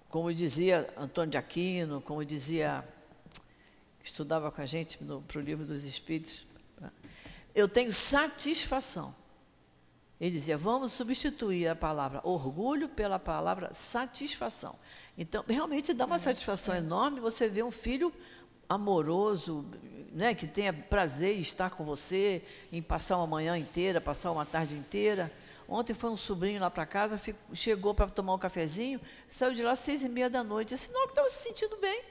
Speaker 1: como dizia Antônio de Aquino, como dizia, que estudava com a gente para o livro dos Espíritos, eu tenho satisfação. Ele dizia, vamos substituir a palavra orgulho pela palavra satisfação. Então, realmente dá uma satisfação enorme você ver um filho amoroso, né, que tenha prazer em estar com você, em passar uma manhã inteira, passar uma tarde inteira. Ontem foi um sobrinho lá para casa, chegou para tomar um cafezinho, saiu de lá às seis e meia da noite. Esse não que estava se sentindo bem,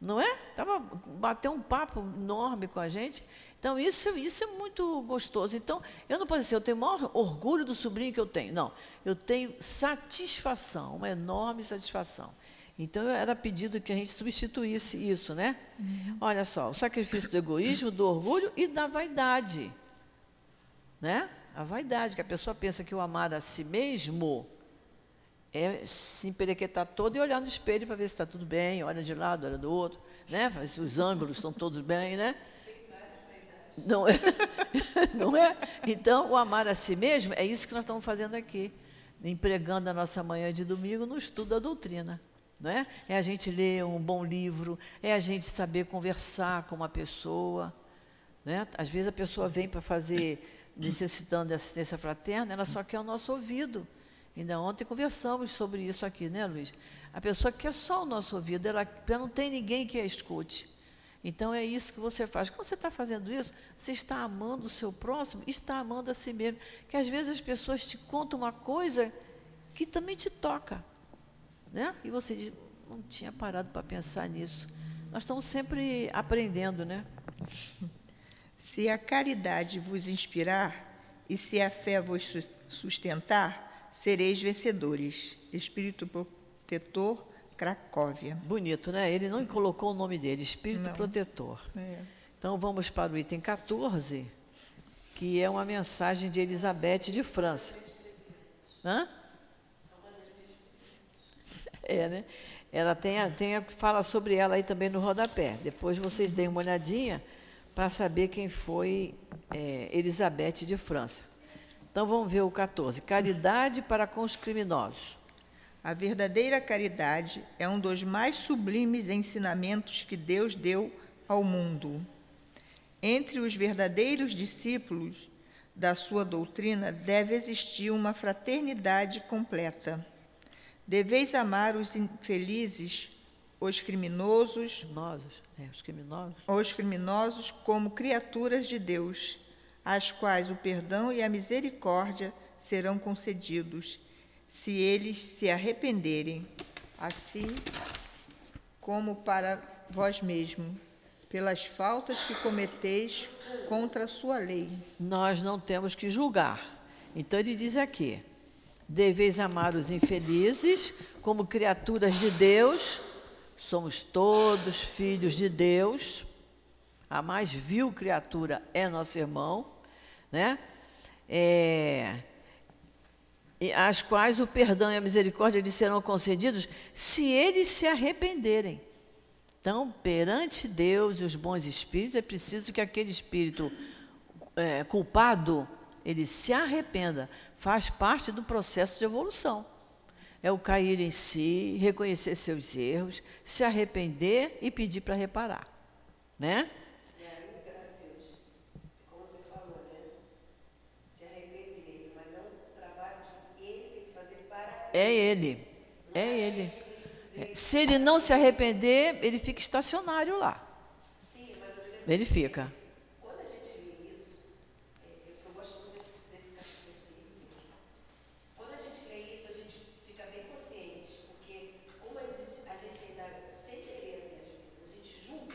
Speaker 1: não é? Tava, bateu um papo enorme com a gente. Então, isso, isso é muito gostoso. Então, eu não posso dizer, eu tenho o maior orgulho do sobrinho que eu tenho. Não, eu tenho satisfação, uma enorme satisfação. Então, era pedido que a gente substituísse isso, né? Olha só, o sacrifício do egoísmo, do orgulho e da vaidade. né? A vaidade, que a pessoa pensa que o amar a si mesmo é se emperequetar todo e olhar no espelho para ver se está tudo bem, olha de lado, olha do outro, né? Se os ângulos estão todos bem, né? Não é? Não é? Então, o amar a si mesmo é isso que nós estamos fazendo aqui, empregando a nossa manhã de domingo no estudo da doutrina. Não é? é a gente ler um bom livro, é a gente saber conversar com uma pessoa. Né? Às vezes a pessoa vem para fazer, necessitando de assistência fraterna, ela só quer o nosso ouvido. Ainda ontem conversamos sobre isso aqui, né, Luiz? A pessoa quer só o nosso ouvido, ela, ela não tem ninguém que a escute. Então é isso que você faz. Quando você está fazendo isso, você está amando o seu próximo, está amando a si mesmo. Que às vezes as pessoas te contam uma coisa que também te toca. Né? E você diz, não tinha parado para pensar nisso. Nós estamos sempre aprendendo, né?
Speaker 2: Se a caridade vos inspirar e se a fé vos sustentar, sereis vencedores. Espírito protetor, Cracóvia.
Speaker 1: Bonito, né? Ele não colocou o nome dele, Espírito não. protetor. É. Então vamos para o item 14, que é uma mensagem de Elizabeth de França. Hã? É, né? Ela tem, tem fala sobre ela aí também no rodapé. Depois vocês deem uma olhadinha para saber quem foi é, Elizabeth de França. Então vamos ver o 14. Caridade para com os criminosos.
Speaker 2: A verdadeira caridade é um dos mais sublimes ensinamentos que Deus deu ao mundo. Entre os verdadeiros discípulos da sua doutrina deve existir uma fraternidade completa. Deveis amar os infelizes, os criminosos,
Speaker 1: criminosos, é, os criminosos,
Speaker 2: os criminosos como criaturas de Deus às quais o perdão e a misericórdia serão concedidos, se eles se arrependerem, assim como para vós mesmos, pelas faltas que cometeis contra a sua lei.
Speaker 1: Nós não temos que julgar. Então ele diz aqui: deveis amar os infelizes como criaturas de Deus, somos todos filhos de Deus. A mais vil criatura é nosso irmão né? É, as quais o perdão e a misericórdia lhes serão concedidos se eles se arrependerem. Então, perante Deus e os bons espíritos, é preciso que aquele espírito é, culpado ele se arrependa. Faz parte do processo de evolução. É o cair em si, reconhecer seus erros, se arrepender e pedir para reparar, né? É ele. É ele. Se ele não se arrepender, ele fica estacionário lá. Ele fica.
Speaker 3: Quando a gente lê isso, eu gosto muito desse, capítulo, Quando a gente lê isso, a gente fica bem consciente, porque como a gente, a gente ainda sem querer, às vezes, a gente julga.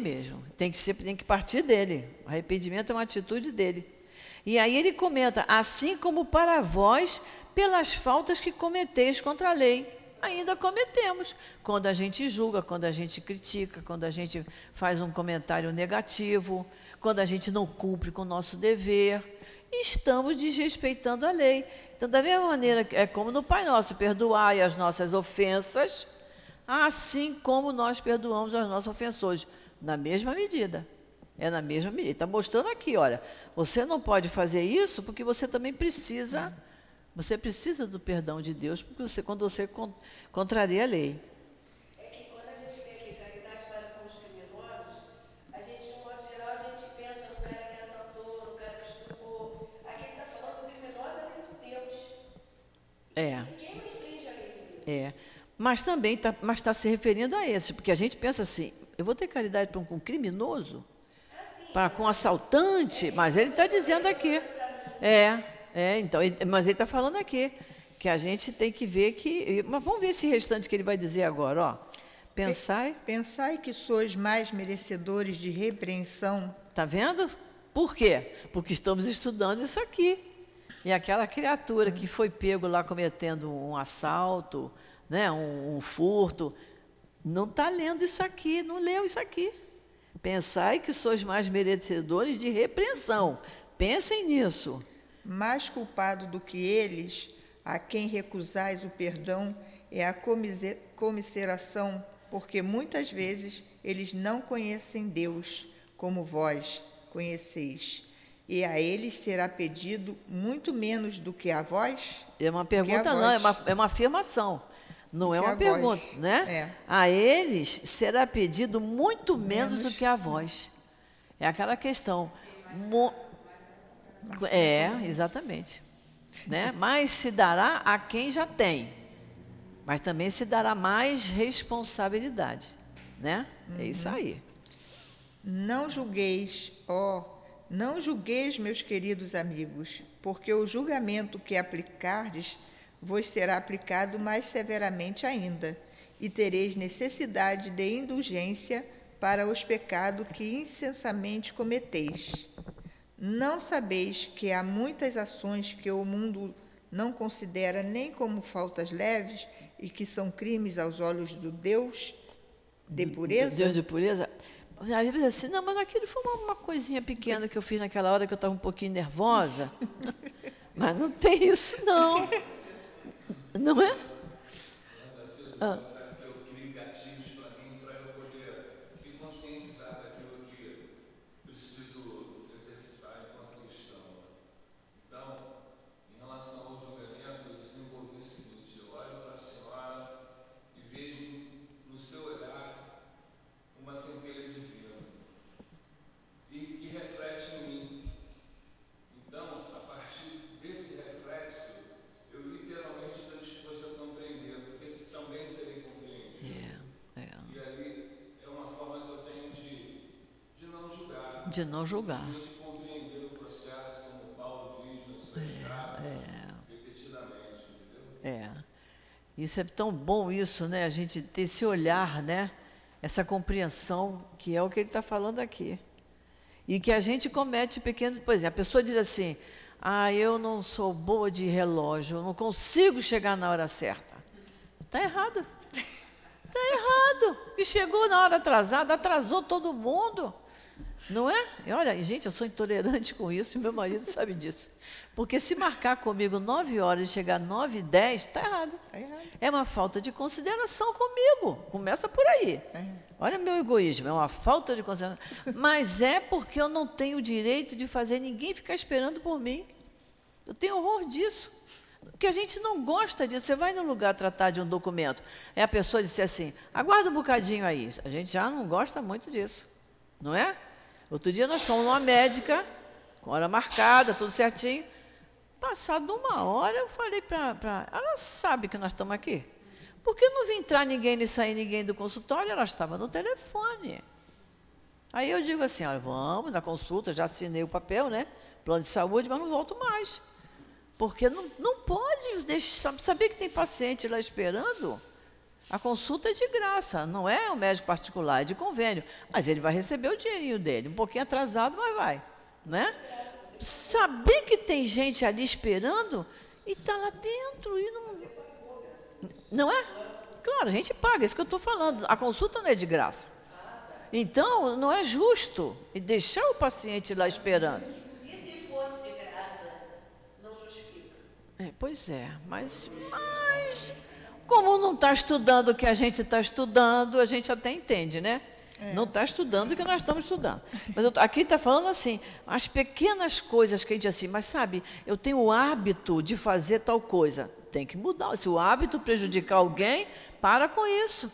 Speaker 1: mesmo. Tem que, ser, tem que partir dele. Arrependimento é uma atitude dele. E aí ele comenta: assim como para vós, pelas faltas que cometeis contra a lei. Ainda cometemos. Quando a gente julga, quando a gente critica, quando a gente faz um comentário negativo, quando a gente não cumpre com o nosso dever, estamos desrespeitando a lei. Então, da mesma maneira, é como no Pai Nosso, perdoai as nossas ofensas, assim como nós perdoamos os nossos ofensores, na mesma medida. É na mesma medida. Está mostrando aqui, olha, você não pode fazer isso porque você também precisa, você precisa do perdão de Deus, porque você, quando você contraria a lei. É. É. Mas também está tá se referindo a esse, porque a gente pensa assim, eu vou ter caridade para um, com um criminoso? Para com um assaltante? Mas ele está dizendo aqui. É, é, então, ele- mas ele está falando aqui que a gente tem que ver que. Mas vamos ver esse restante que ele vai dizer agora, ó. Pensai,
Speaker 2: Pensai que sois mais merecedores de repreensão
Speaker 1: tá vendo? Por quê? Porque estamos estudando isso aqui. E aquela criatura que foi pego lá cometendo um assalto, né, um, um furto, não está lendo isso aqui, não leu isso aqui. Pensai que sois mais merecedores de repreensão. Pensem nisso.
Speaker 2: Mais culpado do que eles, a quem recusais o perdão, é a comise- comisseração, porque muitas vezes eles não conhecem Deus, como vós conheceis. E a eles será pedido muito menos do que a vós?
Speaker 1: É uma pergunta, não, é uma, é uma afirmação. Não é uma pergunta,
Speaker 2: vós.
Speaker 1: né?
Speaker 2: É.
Speaker 1: A eles será pedido muito menos, do
Speaker 2: Menos.
Speaker 1: que a vós. É aquela questão. Mo- É, exatamente. Né? Mas se dará a quem já tem. Mas também se dará mais responsabilidade. Né? É isso
Speaker 2: Uhum.
Speaker 1: aí.
Speaker 2: Não julgueis, ó, não julgueis, meus queridos amigos, porque o julgamento que aplicardes vos será aplicado mais severamente ainda, e tereis necessidade de indulgência para os pecados que insensamente cometeis. Não sabeis que há muitas ações que o mundo não considera nem como faltas leves e que são crimes aos olhos do Deus de pureza?
Speaker 1: Deus de pureza. Às vezes assim, não, mas aquilo foi uma, uma coisinha pequena que eu fiz naquela hora que eu estava um pouquinho nervosa. mas não tem isso, não. Não é?
Speaker 5: Sabe suas cartas, repetidamente, entendeu?
Speaker 1: É. Isso é tão bom isso, né? A gente ter esse olhar, né? Essa compreensão que é o que ele está falando aqui. E que a gente comete pequenos. Por exemplo, a pessoa diz assim: Ah, eu não sou boa de relógio, eu não consigo chegar na hora certa. Está errado. Está errado. E chegou na hora atrasada, atrasou todo mundo. Não é? E olha, gente, eu sou intolerante com isso e meu marido sabe disso. Porque se marcar comigo nove horas e chegar nove e dez, está errado.
Speaker 2: Tá errado.
Speaker 1: É uma falta de consideração comigo. Começa por aí. Olha meu egoísmo, é uma falta de consideração. Mas é porque eu não tenho o direito de fazer ninguém ficar esperando por mim. Eu tenho horror disso. Porque a gente não gosta disso. Você vai num lugar tratar de um documento, aí a pessoa disse assim, aguarda um bocadinho aí. A gente já não gosta muito disso, não é? Outro dia nós fomos numa médica, com hora marcada, tudo certinho. Passado uma hora, eu falei para ela, sabe que nós estamos aqui? Porque não vi entrar ninguém nem sair ninguém do consultório, ela estava no telefone. Aí eu digo assim, olha, vamos na consulta, já assinei o papel, né? Plano de saúde, mas não volto mais. Porque não, não pode deixar, saber que tem paciente lá esperando. A consulta é de graça, não é um médico particular, é de convênio. Mas ele vai receber o dinheirinho dele, um pouquinho atrasado, mas vai. Né? Saber que tem gente ali esperando e está lá dentro e não. Não é? Claro, a gente paga, é isso que eu estou falando. A consulta não é de graça. Então, não é justo e deixar o paciente lá esperando.
Speaker 3: E se fosse de graça, não justifica.
Speaker 1: É, pois é, mas, mas como não está estudando o que a gente está estudando, a gente até entende, né? Não está estudando o que nós estamos estudando. Mas eu aqui está falando assim, as pequenas coisas que a gente assim, mas sabe, eu tenho o hábito de fazer tal coisa. Tem que mudar. Se o hábito prejudicar alguém, para com isso.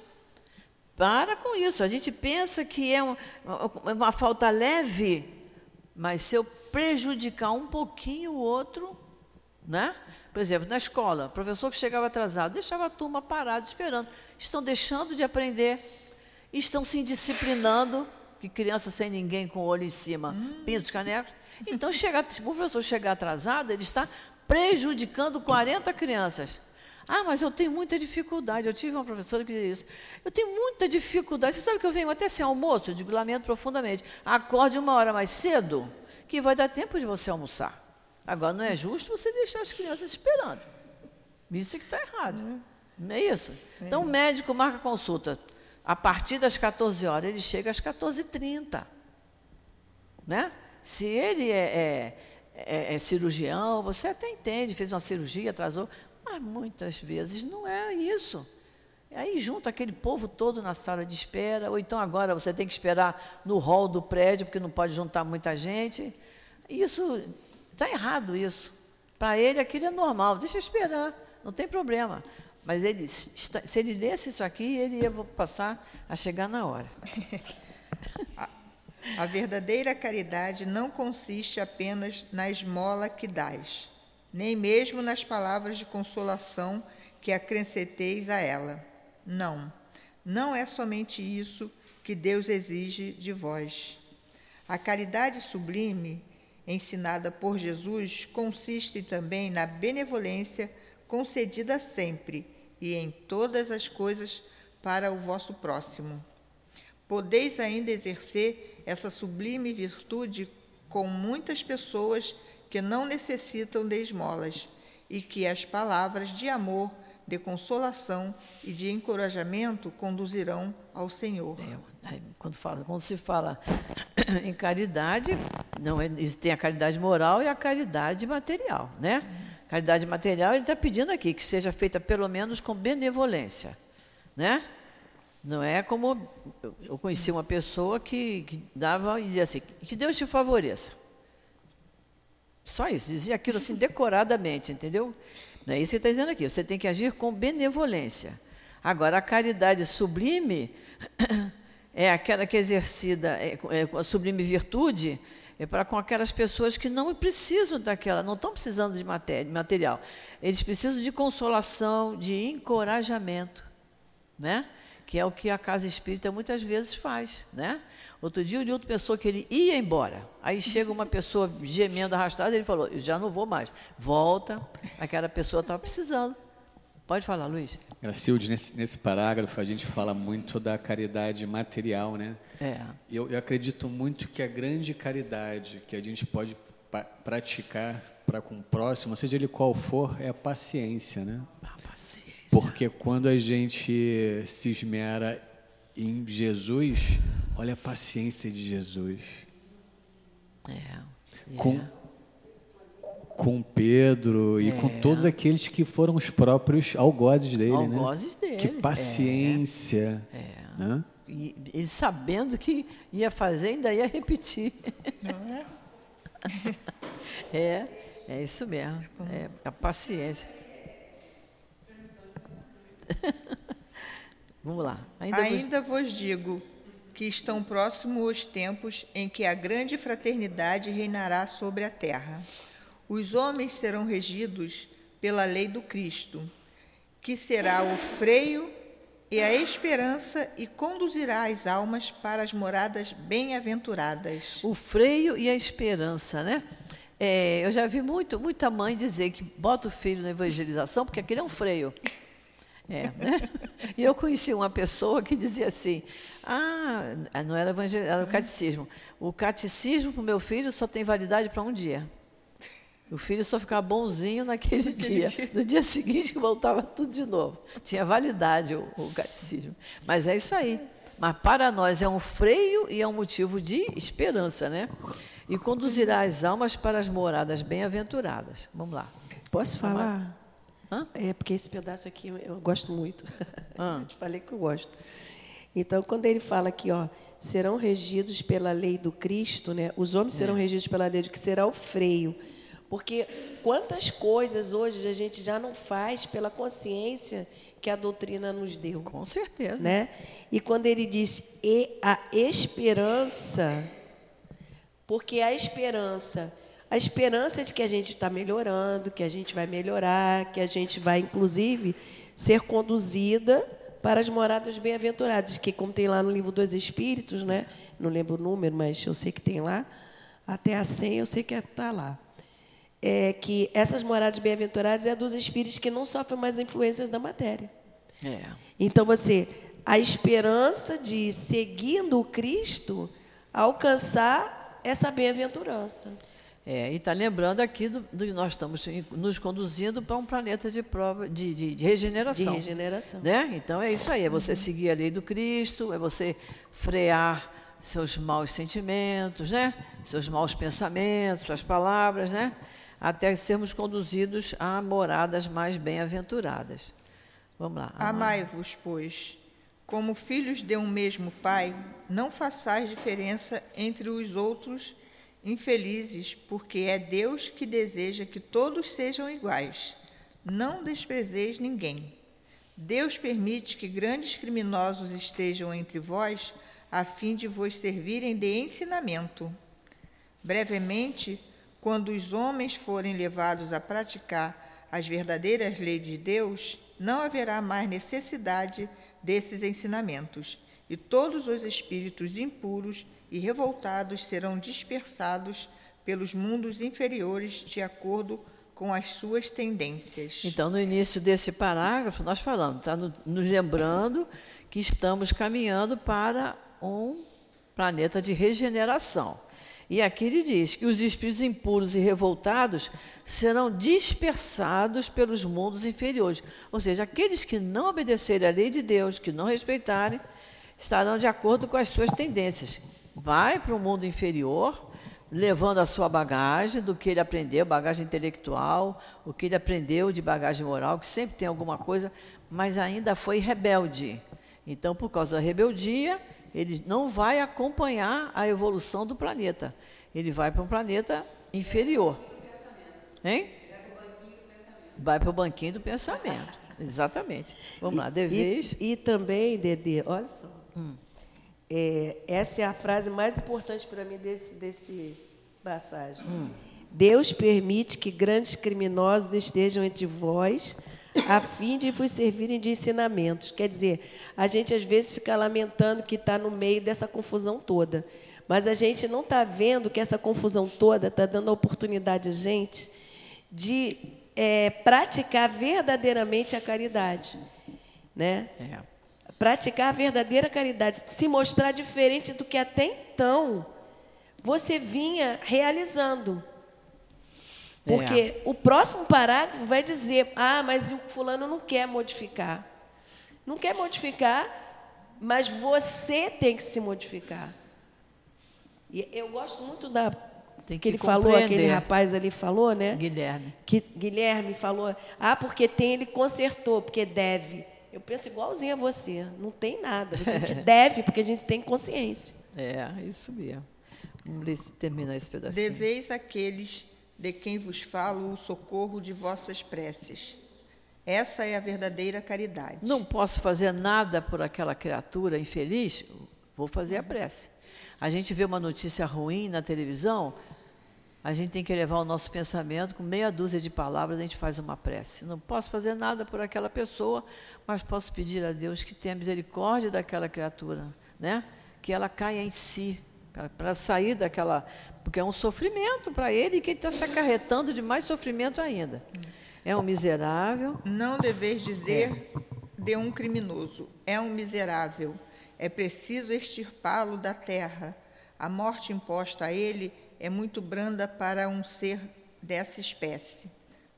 Speaker 1: Para com isso. A gente pensa que é um- uma falta leve, mas se eu prejudicar um pouquinho o outro, né? Por exemplo, na escola, professor que chegava atrasado, deixava a turma parada esperando. Estão deixando de aprender, estão se indisciplinando, que criança sem ninguém com o olho em cima, pintos, canecos. Então, chega, se o professor chegar atrasado, ele está prejudicando 40 crianças. Ah, mas eu tenho muita dificuldade. Eu tive uma professora que dizia isso. Eu tenho muita dificuldade. Você sabe que eu venho até sem almoço? Eu digo, lamento profundamente. Acorde uma hora mais cedo, que vai dar tempo de você almoçar. Agora, não é justo você deixar as crianças esperando. Isso é que está errado. Não é isso? Então, o médico marca consulta a partir das 14 horas, ele chega às 14h30. Né? Se ele é, é, é, é cirurgião, você até entende, fez uma cirurgia, atrasou, mas muitas vezes não é isso. Aí junta aquele povo todo na sala de espera, ou então agora você tem que esperar no hall do prédio, porque não pode juntar muita gente. Isso está errado isso. Para ele aquilo é normal, deixa esperar, não tem problema. Mas ele, se ele lesse isso aqui, ele ia passar a chegar na hora.
Speaker 2: a, a verdadeira caridade não consiste apenas na esmola que dás, nem mesmo nas palavras de consolação que acrescenteis a ela. Não, não é somente isso que Deus exige de vós. A caridade sublime, ensinada por Jesus, consiste também na benevolência concedida sempre e em todas as coisas para o vosso próximo. Podeis ainda exercer essa sublime virtude com muitas pessoas que não necessitam de esmolas e que as palavras de amor, de consolação e de encorajamento conduzirão ao Senhor.
Speaker 1: É, quando, fala, quando se fala em caridade, não é, tem a caridade moral e a caridade material, né? Caridade material, ele está pedindo aqui que seja feita pelo menos com benevolência. Né? Não é como. Eu conheci uma pessoa que, que dava e dizia assim: que Deus te favoreça. Só isso, dizia aquilo assim decoradamente, entendeu? Não é isso que está dizendo aqui. Você tem que agir com benevolência. Agora, a caridade sublime é aquela que é exercida, é, é, a sublime virtude é para com aquelas pessoas que não precisam daquela, não estão precisando de material. Eles precisam de consolação, de encorajamento, né? Que é o que a casa espírita muitas vezes faz. Né? Outro dia o Nilton pensou que ele ia embora. Aí chega uma pessoa gemendo, arrastada, ele falou, eu já não vou mais. Volta, aquela pessoa estava precisando. Pode falar, Luiz.
Speaker 6: Gracilde, nesse, nesse parágrafo a gente fala muito da caridade material, né?
Speaker 1: É.
Speaker 6: Eu, eu acredito muito que a grande caridade que a gente pode praticar para com o próximo, seja ele qual for, é a paciência, né?
Speaker 1: A paciência.
Speaker 6: Porque quando a gente se esmera em Jesus, olha a paciência de Jesus.
Speaker 1: É.
Speaker 6: Com, com Pedro e é. com todos aqueles que foram os próprios algozes dele,
Speaker 1: algozes
Speaker 6: né?
Speaker 1: dele.
Speaker 6: Que paciência.
Speaker 1: É. é.
Speaker 6: Né?
Speaker 1: E, e, sabendo que ia fazer, ainda ia repetir.
Speaker 2: Não é?
Speaker 1: é, é isso mesmo. É a paciência. Vamos lá.
Speaker 2: Ainda, ainda vos... vos digo que estão próximos os tempos em que a grande fraternidade reinará sobre a terra os homens serão regidos pela lei do Cristo, que será o freio e a esperança e conduzirá as almas para as moradas bem-aventuradas.
Speaker 1: O freio e a esperança, né? É, eu já vi muito, muita mãe dizer que bota o filho na evangelização porque aquele é um freio. É, né? E eu conheci uma pessoa que dizia assim: ah, não era evangel... era o catecismo. O catecismo para o meu filho só tem validade para um dia. O filho só ficava bonzinho naquele, dia. dia. No dia seguinte voltava tudo de novo. Tinha validade o, o catecismo. Mas é isso aí. Mas para nós é um freio e é um motivo de esperança, né? E conduzirá as almas para as moradas bem-aventuradas. Vamos lá.
Speaker 3: Posso falar? Hã? É porque esse pedaço aqui eu gosto muito. Hã? Eu te falei que eu gosto. Então, quando ele fala aqui, ó, serão regidos pela lei do Cristo, né? Os homens serão é. regidos pela lei do que será o freio porque quantas coisas hoje a gente já não faz pela consciência que a doutrina nos deu.
Speaker 1: Com certeza.
Speaker 3: Né? E quando ele diz e a esperança, porque a esperança, a esperança de que a gente está melhorando, que a gente vai melhorar, que a gente vai, inclusive, ser conduzida para as moradas bem-aventuradas, que como tem lá no livro dos Espíritos, né? não lembro o número, mas eu sei que tem lá, até a 100, eu sei que está lá. É que essas moradas bem-aventuradas é dos espíritos que não sofrem mais influências da matéria.
Speaker 1: É.
Speaker 3: Então você, a esperança de seguindo o Cristo alcançar essa bem-aventurança.
Speaker 1: É, e está lembrando aqui do, do que nós estamos nos conduzindo para um planeta de prova de, de, de regeneração.
Speaker 3: De regeneração.
Speaker 1: Né? Então é isso aí, é você seguir a lei do Cristo, é você frear seus maus sentimentos, né? seus maus pensamentos, suas palavras, né? até sermos conduzidos a moradas mais bem-aventuradas. Vamos lá.
Speaker 2: Amai-vos, pois, como filhos de um mesmo Pai, não façais diferença entre os outros infelizes, porque é Deus que deseja que todos sejam iguais. Não desprezeis ninguém. Deus permite que grandes criminosos estejam entre vós, a fim de vos servirem de ensinamento. Brevemente, quando os homens forem levados a praticar as verdadeiras leis de Deus, não haverá mais necessidade desses ensinamentos, e todos os espíritos impuros e revoltados serão dispersados pelos mundos inferiores de acordo com as suas tendências.
Speaker 1: Então, no início desse parágrafo, nós falamos, está nos lembrando que estamos caminhando para um planeta de regeneração. E aqui ele diz que os espíritos impuros e revoltados serão dispersados pelos mundos inferiores. Ou seja, aqueles que não obedecerem à lei de Deus, que não respeitarem, estarão de acordo com as suas tendências. Vai para o mundo inferior, levando a sua bagagem do que ele aprendeu, bagagem intelectual, o que ele aprendeu de bagagem moral, que sempre tem alguma coisa, mas ainda foi rebelde. Então, por causa da rebeldia, ele não vai acompanhar a evolução do planeta. Ele vai para um planeta inferior. Hein? Vai para o banquinho do pensamento. Exatamente. Vamos lá, deveis.
Speaker 3: E, e, também, Dedê, olha só. Hum. É, essa é a frase mais importante para mim desse, desse passagem. Hum. Deus permite que grandes criminosos estejam entre vós a fim de vos servirem de ensinamentos. Quer dizer, a gente às vezes fica lamentando que está no meio dessa confusão toda, mas a gente não está vendo que essa confusão toda está dando a oportunidade a gente de é, praticar verdadeiramente a caridade, né? É. Praticar a verdadeira caridade, se mostrar diferente do que até então você vinha realizando. Porque é. o próximo parágrafo vai dizer: ah, mas o fulano não quer modificar. Não quer modificar, mas você tem que se modificar. E eu gosto muito da tem que, que ele falou, aquele rapaz ali falou, né?
Speaker 1: Guilherme.
Speaker 3: Que Guilherme falou: ah, porque tem, ele consertou, porque deve. Eu penso igualzinho a você. Não tem nada. A gente deve, porque a gente tem consciência.
Speaker 1: É, isso mesmo. Vamos terminar esse pedacinho.
Speaker 2: Deveis aqueles de quem vos falo o socorro de vossas preces. Essa é a verdadeira caridade.
Speaker 1: Não posso fazer nada por aquela criatura infeliz? Vou fazer a prece. A gente vê uma notícia ruim na televisão, a gente tem que levar o nosso pensamento com meia dúzia de palavras, a gente faz uma prece. Não posso fazer nada por aquela pessoa, mas posso pedir a Deus que tenha misericórdia daquela criatura, né? Que ela caia em si, para sair daquela porque é um sofrimento para ele e que ele está se acarretando de mais sofrimento ainda. É um miserável.
Speaker 2: Não deveis dizer é. de um criminoso, é um miserável. É preciso extirpá-lo da terra. A morte imposta a ele é muito branda para um ser dessa espécie.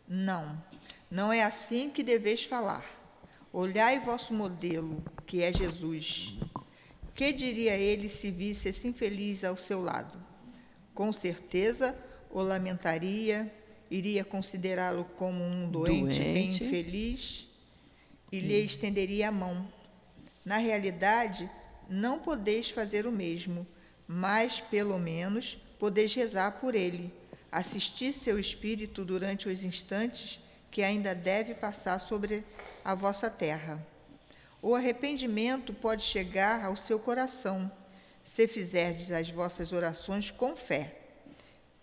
Speaker 2: Não, não é assim que deveis falar. Olhai vosso modelo, que é Jesus. Que diria ele se visse esse infeliz ao seu lado? Com certeza o lamentaria, iria considerá-lo como um doente, doente. bem infeliz e lhe estenderia a mão. Na realidade, não podeis fazer o mesmo, mas, pelo menos, podeis rezar por ele, assistir seu espírito durante os instantes que ainda deve passar sobre a vossa terra. O arrependimento pode chegar ao seu coração se fizerdes as vossas orações com fé.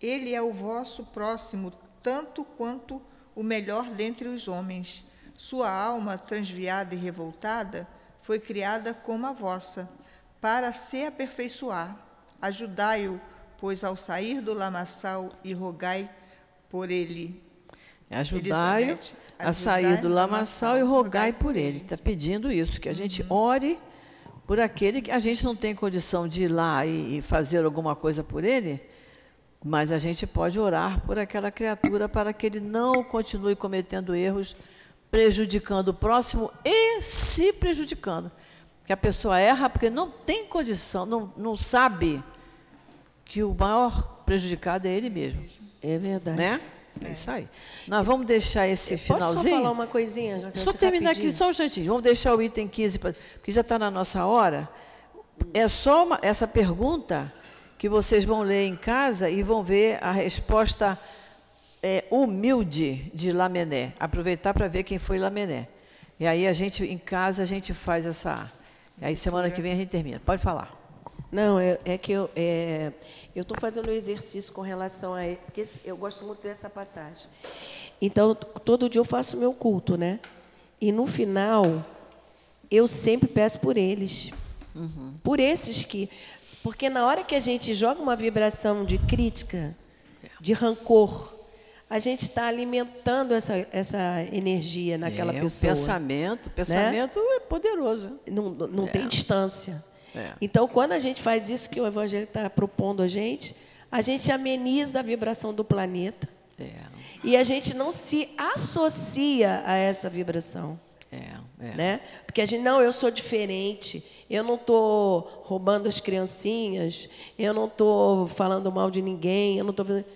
Speaker 2: Ele é o vosso próximo, tanto quanto o melhor dentre os homens. Sua alma, transviada e revoltada, foi criada como a vossa, para se aperfeiçoar. Ajudai-o pois ao sair do lamaçal e rogai por ele.
Speaker 1: Ajudai-o
Speaker 2: Elizabeth,
Speaker 1: a sair do lamaçal e rogai por ele. Está pedindo isso, que a gente ore por aquele que a gente não tem condição de ir lá e, e fazer alguma coisa por ele, mas a gente pode orar por aquela criatura para que ele não continue cometendo erros, prejudicando o próximo e se prejudicando. Que a pessoa erra porque não tem condição, não, não sabe que o maior prejudicado é ele mesmo.
Speaker 3: É verdade.
Speaker 1: Né? É isso aí. Nós vamos deixar esse
Speaker 3: Posso só
Speaker 1: finalzinho.
Speaker 3: falar uma coisinha? José,
Speaker 1: Só terminar aqui
Speaker 3: rapidinho?
Speaker 1: só um instantinho. Vamos deixar o item 15, pra- porque já está na nossa hora. É só uma- essa pergunta que vocês vão ler em casa e vão ver a resposta é, humilde de Lamené. Aproveitar para ver quem foi Lamené. E aí a gente, em casa, a gente faz essa. Aí semana que vem a gente termina. Pode falar.
Speaker 3: Não, é, é que eu é, estou fazendo um exercício com relação a porque eu gosto muito dessa passagem. Então todo dia eu faço meu culto, né? E no final eu sempre peço por eles, por esses que, porque na hora que a gente joga uma vibração de crítica, de rancor, a gente está alimentando essa essa energia naquela
Speaker 1: é,
Speaker 3: pessoa.
Speaker 1: O pensamento, o pensamento é poderoso.
Speaker 3: não, não não tem distância.
Speaker 1: É.
Speaker 3: Então, quando a gente faz isso que o Evangelho está propondo a gente, a gente ameniza a vibração do planeta
Speaker 1: É,
Speaker 3: e a gente não se associa a essa vibração.
Speaker 1: é, é.
Speaker 3: Né? Porque a gente, não, eu sou diferente, eu não estou roubando as criancinhas, eu não estou falando mal de ninguém, eu não estou fazendo.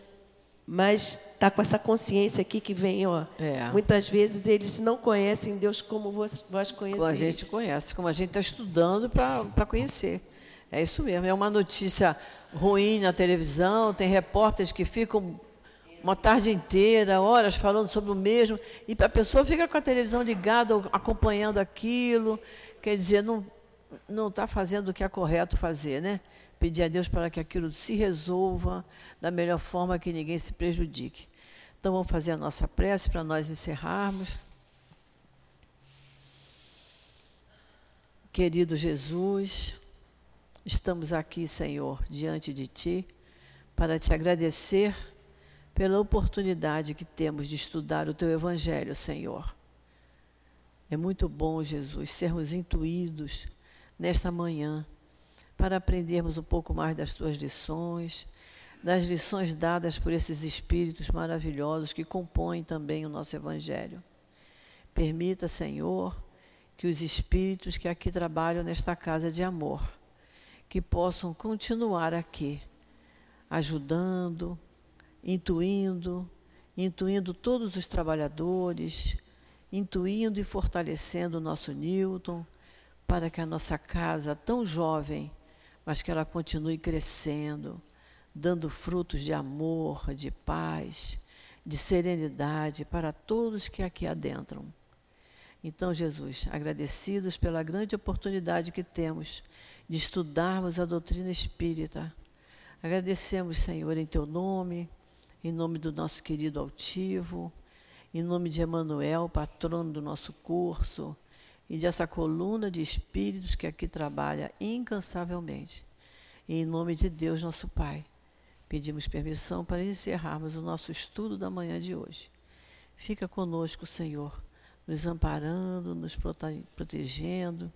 Speaker 3: Mas está com essa consciência aqui que vem, ó.
Speaker 1: É.
Speaker 3: Muitas vezes eles não conhecem Deus como vós, vós
Speaker 1: Como a gente conhece, como a gente está estudando para conhecer. É isso mesmo. É uma notícia ruim na televisão, tem repórteres que ficam uma tarde inteira, horas falando sobre o mesmo, e a pessoa fica com a televisão ligada, acompanhando aquilo, quer dizer, não não está fazendo o que é correto fazer, né? Pedir a Deus para que aquilo se resolva da melhor forma que ninguém se prejudique. Então vamos fazer a nossa prece para nós encerrarmos. Querido Jesus, estamos aqui, Senhor, diante de Ti, para te agradecer pela oportunidade que temos de estudar o Teu Evangelho, Senhor. É muito bom, Jesus, sermos intuídos nesta manhã para aprendermos um pouco mais das Tuas lições, das lições dadas por esses Espíritos maravilhosos que compõem também o nosso Evangelho. Permita, Senhor, que os espíritos que aqui trabalham nesta casa de amor, que possam continuar aqui, ajudando, intuindo, intuindo todos os trabalhadores, intuindo e fortalecendo o nosso Newton, para que a nossa casa, tão jovem, mas que ela continue crescendo, dando frutos de amor, de paz, de serenidade para todos que aqui adentram. Então, Jesus, agradecidos pela grande oportunidade que temos de estudarmos a doutrina espírita, agradecemos, Senhor, em Teu nome, em nome do nosso querido altivo, em nome de Emanuel, patrono do nosso curso, e dessa coluna de espíritos que aqui trabalha incansavelmente. E em nome de Deus, nosso Pai, pedimos permissão para encerrarmos o nosso estudo da manhã de hoje. Fica conosco, Senhor nos amparando, nos prote- protegendo,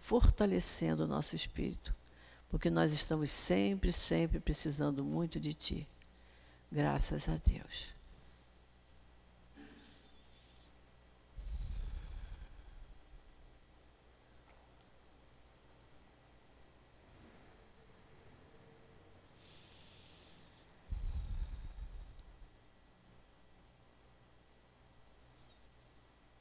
Speaker 1: fortalecendo o nosso espírito, porque nós estamos sempre, sempre precisando muito de Ti. Graças a Deus.